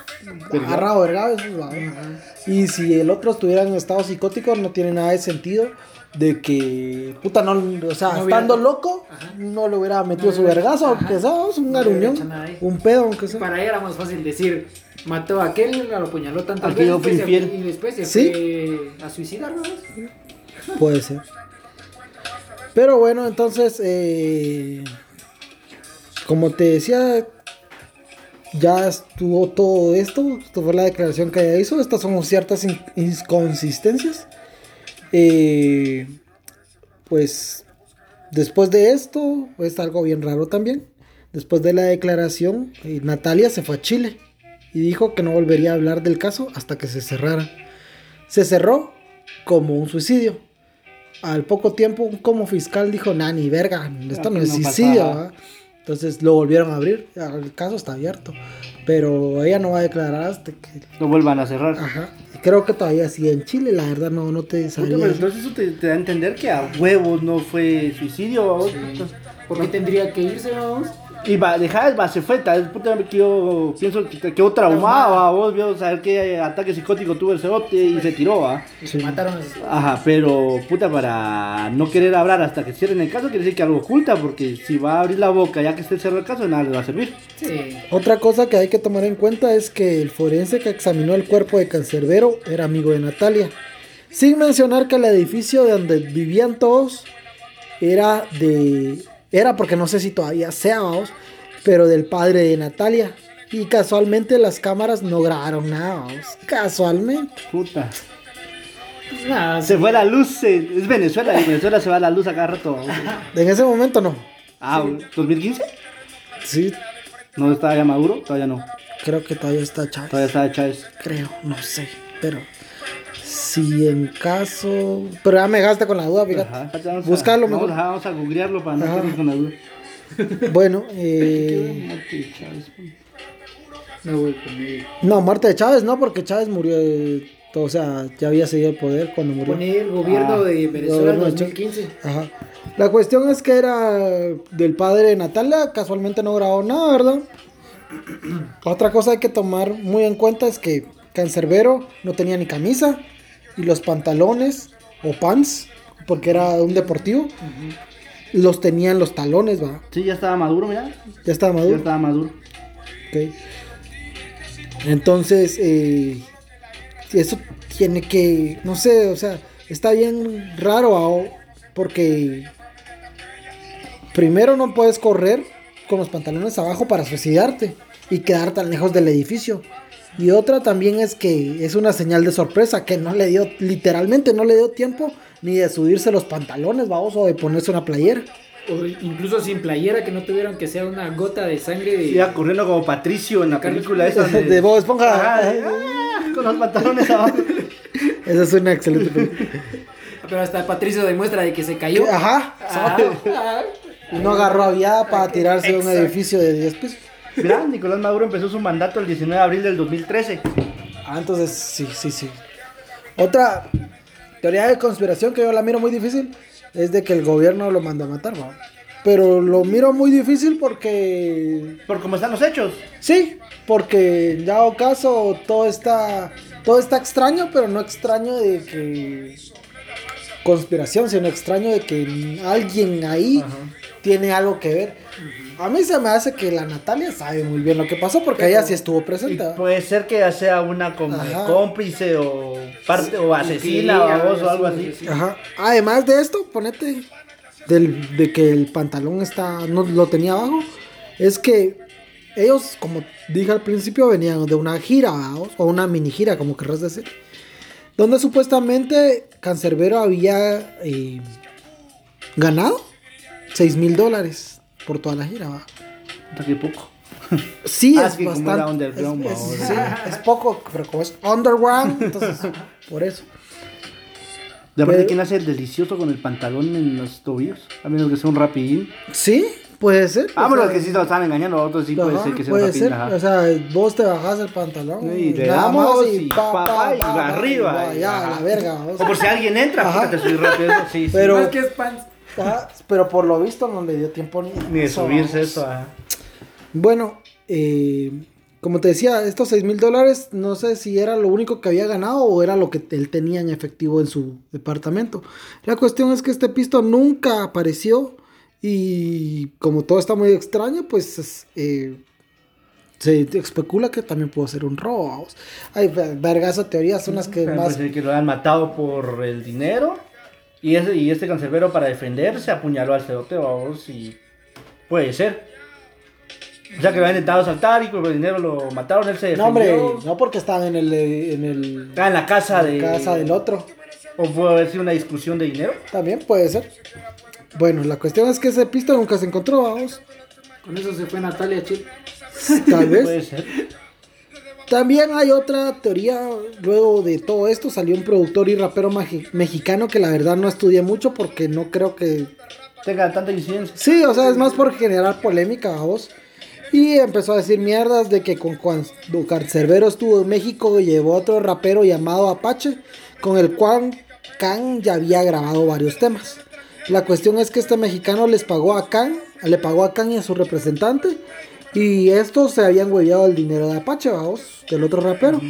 agarrado eso, va. Y si el otro estuviera en estado psicótico, no tiene nada de sentido de que, puta, no, o sea, No hubiera- estando loco, no le hubiera metido su vergazo, aunque sea es un No le hubiera aruñón, hecho nada ahí. un pedo, aunque sea. Para ella era más fácil decir, mató a aquel, lo apuñaló tantas veces pues, infiel. y después se Sí. fue a suicidar, ¿no? Puede ser. Pero bueno, entonces, eh, como te decía, ya estuvo todo esto. Esto fue la declaración que ella hizo. Estas son ciertas in- inconsistencias. Eh, pues después de esto, es algo bien raro también. Después de la declaración, eh, Natalia se fue a Chile y dijo que no volvería a hablar del caso hasta que se cerrara. Se cerró como un suicidio. Al poco tiempo, como fiscal dijo, nah, ni verga, esto no Aquí es no suicidio. Entonces lo volvieron a abrir, el caso está abierto. Pero ella no va a declarar hasta que... No vuelvan a cerrar. Ajá. Creo que todavía sigue en Chile, la verdad no, no te Puta, sabría pero entonces eso te, te da a entender que a huevos no fue suicidio. vamos. ¿Por qué tendría que irse, vamos? Y va, deja, va, se fue, tal vez puta, me quedó, pienso que te quedó traumado, va, vos vio saber qué ataque psicótico tuvo el cerote y se tiró, va. Y se mataron a Ajá, pero puta, para no querer hablar hasta que cierren el caso, quiere decir que algo oculta, porque si va a abrir la boca ya que esté cerrado el caso, nada le va a servir. Sí. Otra cosa que hay que tomar en cuenta es que el forense que examinó el cuerpo de Cancerbero era amigo de Natalia. Sin mencionar que el edificio de donde vivían todos era de. Era porque no sé si todavía sea, vamos, pero del padre de Natalia. Y casualmente las cámaras no grabaron nada, vamos. Casualmente. Puta. Nada, Se fue la luz, eh, es Venezuela, y en Venezuela se va la luz a cada rato. vamos. En ese momento no. Ah, ¿2015? Sí, No estaba ya Maduro, todavía no. creo que todavía está Chávez. Todavía está Chávez. Creo, no sé. Pero si en caso. Pero ya me gaste con la duda, fíjate. Ajá, vamos a- Búscalo vamos, mejor. ajá, Vamos a googlearlo para no quedarnos con la duda. Bueno, [LAUGHS] eh, Muerte de Chávez, pues. no voy no, muerte de Chávez no, porque Chávez murió. eh, o sea, ya había seguido el poder cuando murió. Poner el gobierno Ah, de Venezuela en gobierno de Chávez. 2015. Ajá. La cuestión es que era del padre de Natalia, casualmente no grabó nada, ¿verdad? [CLEARS THROAT] Otra cosa hay que tomar muy en cuenta es que Cancerbero no tenía ni camisa y los pantalones o pants, porque era un deportivo, los tenía en los talones, va. Sí, ya estaba maduro, mira. Ya estaba Ya maduro. estaba maduro. Ok. Entonces, eh, eso tiene que, no sé, o sea, está bien raro porque primero no puedes correr con los pantalones abajo para suicidarte y quedar tan lejos del edificio. Y otra también es que es una señal de sorpresa que no le dio, literalmente no le dio tiempo ni de subirse los pantalones, vamos, o de ponerse una playera. O incluso sin playera, que no tuvieran que sea una gota de sangre de... Iba corriendo como Patricio en la película esa De, [LAUGHS] de, Bob Esponja. Ah, con los pantalones abajo. [LAUGHS] Esa es una excelente película. Pero hasta Patricio demuestra de que se cayó. Ajá, Ah, ah. [LAUGHS] Y no agarró aviada para tirarse de un edificio de 10 pisos. Mira, Nicolás Maduro empezó su mandato el 19 de abril del 2013. Ah, entonces sí, sí, sí. Otra teoría de conspiración que yo la miro muy difícil es de que el gobierno lo mandó a matar, ¿va? Pero lo miro muy difícil porque... Por cómo están los hechos. Sí, porque en dado caso todo está, todo está extraño, pero no extraño de que... Conspiración, sino extraño de que alguien ahí tiene algo que ver. A mí se me hace que la Natalia sabe muy bien lo que pasó porque ella sí estuvo presente. puede ser que ya sea una como cómplice o parte o asesina Sí, o algo algo así, así. sí. Ajá. Además de esto, ponete del, de que el pantalón está no lo tenía abajo, es que ellos, como dije al principio, venían de una gira o una mini gira, como querrás decir, donde supuestamente Cancerbero había eh, ganado 6 mil dólares por toda la gira. ¿va? Qué poco. [LAUGHS] Sí, Ah, es que como era bastante. es, es- sí, es poco, pero como es underground, entonces [LAUGHS] por eso. De aparte, Pero- ¿quién hace el delicioso con el pantalón en los tobillos? A menos que sea un rapidín. Sí, puede ser. Ah, o bueno, sea, que sí se lo están engañando, a otros sí puede ser que sea puede un rapidín. ser. ajá. O sea, vos te bajás el pantalón Y le nada damos y pa, pa, y arriba, va, y ya, ajá. a la verga. vos. O por si alguien entra, fíjate, soy rápido. Sí, sí. Pero- Más que es pants. Ajá, pero por lo visto no le dio tiempo ni, Ni de eso, subirse vamos. eso. Bueno, eh, como te decía, estos 6 mil dólares, no sé si era lo único que había ganado o era lo que él tenía en efectivo en su departamento. La cuestión es que este pisto nunca apareció y como todo está muy extraño, pues es, eh, se especula que también pudo ser un robo. Hay ver- vergas teorías, son las que más... ser que lo han matado por el dinero. Y, ese, y este cancerbero para defenderse apuñaló al cerote, vamos, y puede ser. O sea que lo han intentado saltar y con el dinero lo mataron, él se No, hombre, defendió. no porque estaban en el, eh, en el Estaba en la casa de... casa del otro. O puede haber sido una discusión de dinero. También puede ser. Bueno, la cuestión es que ese pisto nunca se encontró, vamos. Con eso se fue Natalia Chile. Tal [LAUGHS] vez. Puede ser. También hay otra teoría, luego de todo esto salió un productor y rapero mexicano que la verdad no estudié mucho porque no creo que... Tenga tanta incidencia. Sí, o sea, es más por generar polémica, vos. Y empezó a decir mierdas de que con cuando Cancerbero estuvo en México llevó otro rapero llamado Apache, con el cual Khan ya había grabado varios temas. La cuestión es que este mexicano les pagó a Khan, le pagó a Khan y a su representante, y estos se habían hueveado el dinero de Apache, vamos, del otro rapero.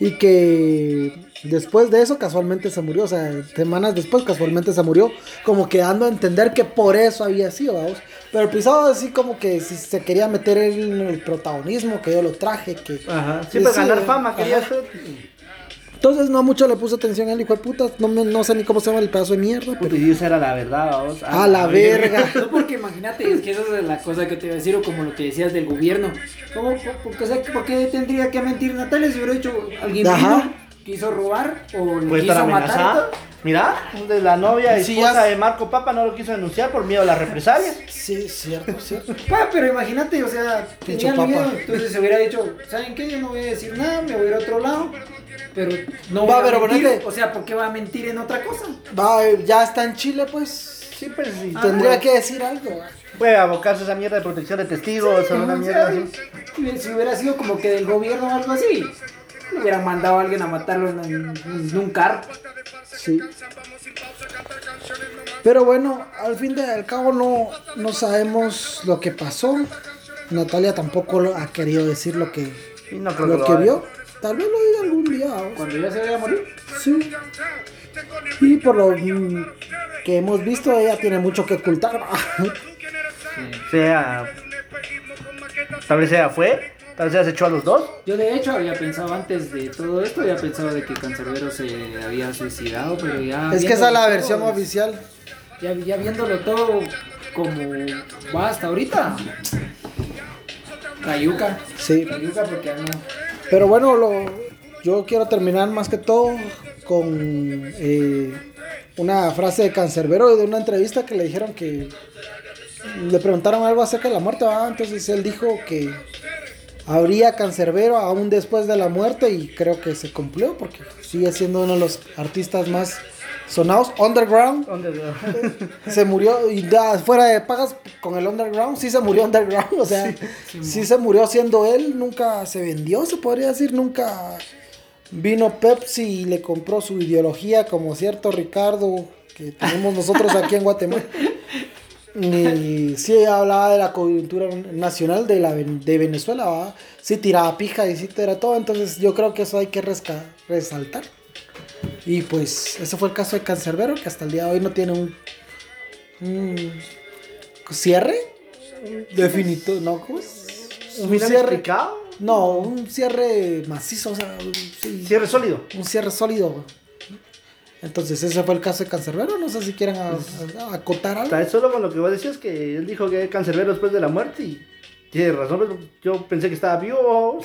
Y que después de eso casualmente se murió, o sea, semanas después casualmente se murió, como que dando a entender que por eso había sido, vamos. Pero el pisado así como que si se quería meter en el protagonismo, que yo lo traje, que... Ajá. Sí, ganar sí, fama, hacer. Entonces no mucho le puse atención al hijo de puta, no, me- no sé ni cómo se llama el pedazo de mierda, Puta, pero... y esa era la verdad, vamos. A la verga. [LAUGHS] No, porque imagínate, es que esa es la cosa que te iba a decir, o como lo que decías del gobierno. ¿Cómo, por, por- ¿Por qué tendría que mentir Natalia si hubiera dicho alguien Ajá. vino, quiso robar o le quiso matar? Mira, de la novia y Sí, esposa ya- de Marco Papa no lo quiso denunciar por miedo a las represalias. [LAUGHS] Sí, cierto, cierto. [LAUGHS] Pa, pero imagínate, o sea, tenía miedo, entonces se hubiera dicho, ¿saben qué? Yo no voy a decir nada, me voy a ir a otro lado. Pero no Va, pero mentir, ponete- o sea, ¿por qué va a mentir en otra cosa? Va, ya está en Chile, pues... Sí, pero sí. Tendría que decir algo. Puede abocarse a esa mierda de protección de testigos o una mierda sea, así. Si hubiera sido como que del gobierno o algo así, le hubieran mandado a alguien a matarlo en, en- en un carro. Sí. Pero bueno, al fin y al cabo no, no sabemos lo que pasó. Natalia tampoco ha querido decir lo que, no lo que vio. Tal vez lo diga algún día. Cuando ya se vaya a morir. Sí. Y por lo mm, que hemos visto, ella tiene mucho que ocultar. ¿va? Sea. Tal vez sea fue. Tal vez se echó a los dos. Yo de hecho había pensado antes de todo esto, había pensado de que Cancerbero se había suicidado, pero ya... es que esa es la versión todo, oficial. Ya, ya viéndolo todo como va hasta ahorita. Cayuca. Sí. Cayuca porque no... Pero bueno, lo, yo quiero terminar más que todo con eh, una frase de Cancerbero de una entrevista que le dijeron que le preguntaron algo acerca de la muerte, entonces él dijo que habría Cancerbero aún después de la muerte y creo que se cumplió porque sigue siendo uno de los artistas más sonados, underground, se murió y da, fuera de pagas con el underground, sí se murió underground, o sea, sí, se murió siendo él, nunca se vendió, se podría decir, nunca vino Pepsi y le compró su ideología como cierto Ricardo que tenemos nosotros aquí en Guatemala. Ni sí hablaba de la coyuntura nacional de la de Venezuela, ¿va? sí tiraba pija y sí era todo, entonces yo creo que eso hay que resca- resaltar. Y pues ese fue el caso de Cancerbero, que hasta el día de hoy no tiene un, un cierre definitivo, ¿no? ¿Cómo es? ¿Un final explicado? No, un cierre macizo, o sea, un- sí, Cierre sólido. un cierre sólido. Entonces ese fue el caso de Cancerbero, no sé si a- a- acotar algo. Solo con lo que vos decías que él dijo que cancerbero después de la muerte y tiene razón, yo pensé que estaba vivo.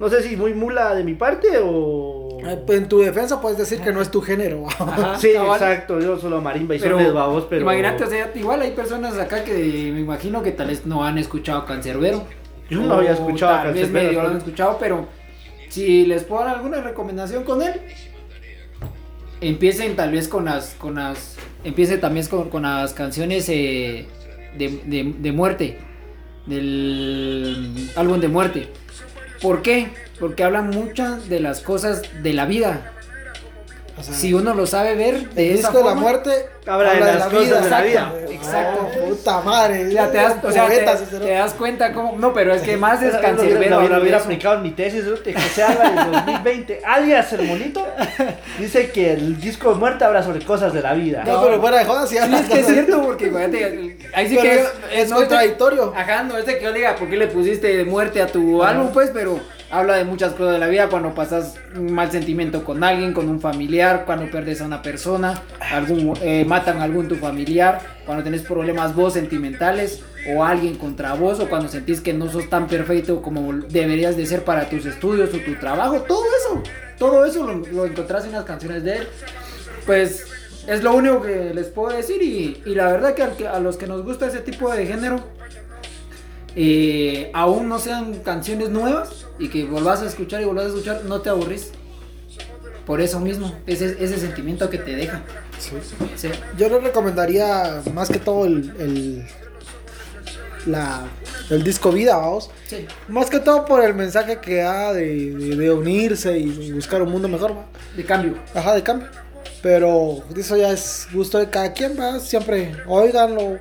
No sé si muy mula de mi parte o... Eh, En tu defensa puedes decir que no es tu género. [LAUGHS] Ajá, Sí, cabal. exacto, yo solo marimba y Pero, sones babos, pero... imagínate, o sea, igual hay personas acá que me imagino que tal vez no han escuchado Cancerbero. Yo no había escuchado a Tal vez medio lo han escuchado, pero si les puedo dar alguna recomendación con él, empiecen tal vez con las, con las, empiecen también con, con las canciones eh, de, de- de muerte, del álbum de muerte. ¿Por qué? Porque hablan muchas de las cosas de la vida. O sea, Si uno lo sabe ver de el disco de la muerte Habla de las cosas de la vida. Exacto. Oh, puta madre. Ya te das, o sea, te, das cuenta cómo. No, pero es que más es cancerbero. hubiera, lo hubiera aplicado en mi tesis, ¿no? que José Álvarez 2020, alias el monito, dice que el disco de muerte habla sobre cosas de la vida. No, pero fuera de jodas, sí, Sí, es que es cierto, porque fíjate, ahí sí que es- es no contradictorio. Ajá, no es de que yo diga, ¿por qué le pusiste muerte a tu álbum? Pues, pero habla de muchas cosas de la vida, cuando pasas un mal sentimiento con alguien, con un familiar, cuando pierdes a una persona, algún, eh, matan a algún tu familiar, cuando tenés problemas vos sentimentales o alguien contra vos, o cuando sentís que no sos tan perfecto como deberías de ser para tus estudios o tu trabajo, todo eso, todo eso lo, encontrás en las canciones de él. Pues es lo único que les puedo decir y, y la verdad que- a los que nos gusta ese tipo de género, eh, aún no sean canciones nuevas y que volvás a escuchar y volvás a escuchar, no te aburrís. Por eso mismo, ese, ese sentimiento que te deja. Sí. Sí. Yo le recomendaría más que todo el, el, la, el disco Vida, vamos. Sí. Más que todo por el mensaje que da de, de- de unirse y, y buscar un mundo mejor, ¿va? De cambio. Ajá, de cambio. Pero eso ya es gusto de cada quien, va. Siempre oiganlo.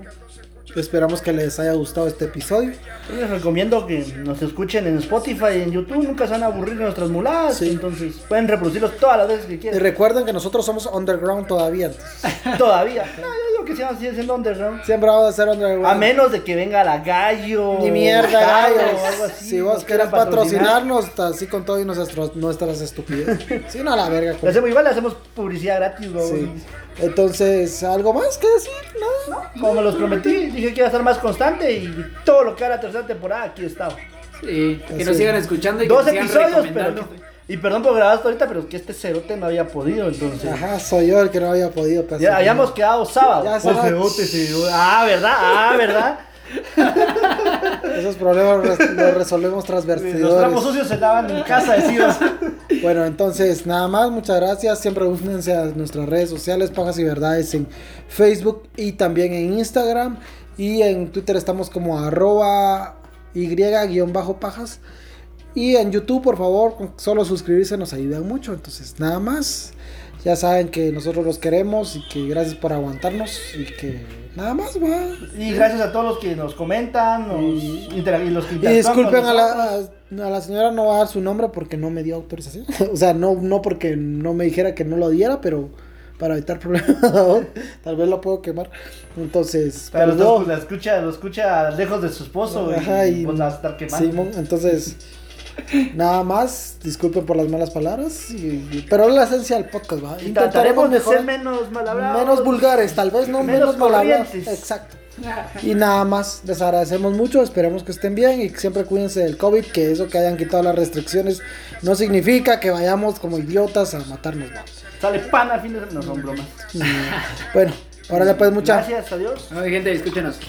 Esperamos que les haya gustado este episodio. Yo les recomiendo que nos escuchen en Spotify y en YouTube, nunca se van a aburrir de nuestras muladas, Sí. entonces pueden reproducirlos todas las veces que Y quieran. recuerden que nosotros somos underground todavía. entonces, [LAUGHS] Todavía. No, yo digo que sigan siendo underground. Siempre vamos a ser underground. A menos de que venga la gallo. Ni mierda, Jales, gallos. o algo así, Si vos querés patrocinarnos, así con todo y nuestras, nuestras estupideces. [LAUGHS] Sí, no, a la verga. Le hacemos, igual le hacemos publicidad gratis. Sí. Entonces, ¿algo más que decir? No. Como me los prometí, dije que iba a estar más constante y todo lo que era la tercera temporada aquí estaba. Sí, que Así nos sigan escuchando y que Dos nos sigan episodios, pero. Y perdón por grabar hasta ahorita, pero es que este cerote no había podido, entonces. Ajá, soy yo el que no había podido. Ya habíamos quedado sábado. Ya sábado. Ah, ¿verdad? Ah, ¿verdad? Esos problemas los resolvemos tras Los trapos vertidores. sucios se lavan en casa, decías. [LAUGHS] Bueno, entonces, nada más, muchas gracias. Siempre únense a nuestras redes sociales, Pajas y Verdades, en Facebook y también en Instagram. Y en Twitter estamos como arroba y-pajas. Y en YouTube, por favor, solo suscribirse nos ayuda mucho. Entonces, nada más. Ya saben que nosotros los queremos y que gracias por aguantarnos y que nada más, va. Y gracias a todos los que nos comentan nos y los que Y interactúan disculpen con a la, a la señora, no va a dar su nombre porque no me dio autorización. [LAUGHS] o sea, no, no porque no me dijera que no lo diera, pero para evitar [LAUGHS] problemas, tal vez lo puedo quemar. Entonces, Pero los perdón. dos, la escucha, lo escucha lejos de su esposo Ajá, y, y- pues va a estar quemando. Simón, entonces, nada más, disculpen por las malas palabras, y- y- pero es la esencia del podcast, ¿va? Y trataremos de ser menos mal hablados. menos vulgares, tal vez no Menos menos. Exacto. Y nada más, les agradecemos mucho, esperemos que estén bien y que siempre cuídense del COVID, que eso que hayan quitado las restricciones no significa que vayamos como idiotas a matarnos. ¿no? Sale pan al fin de semana. No son bromas. Bueno, ahora le pues muchas Gracias, adiós. Ay, gente, escúchenos.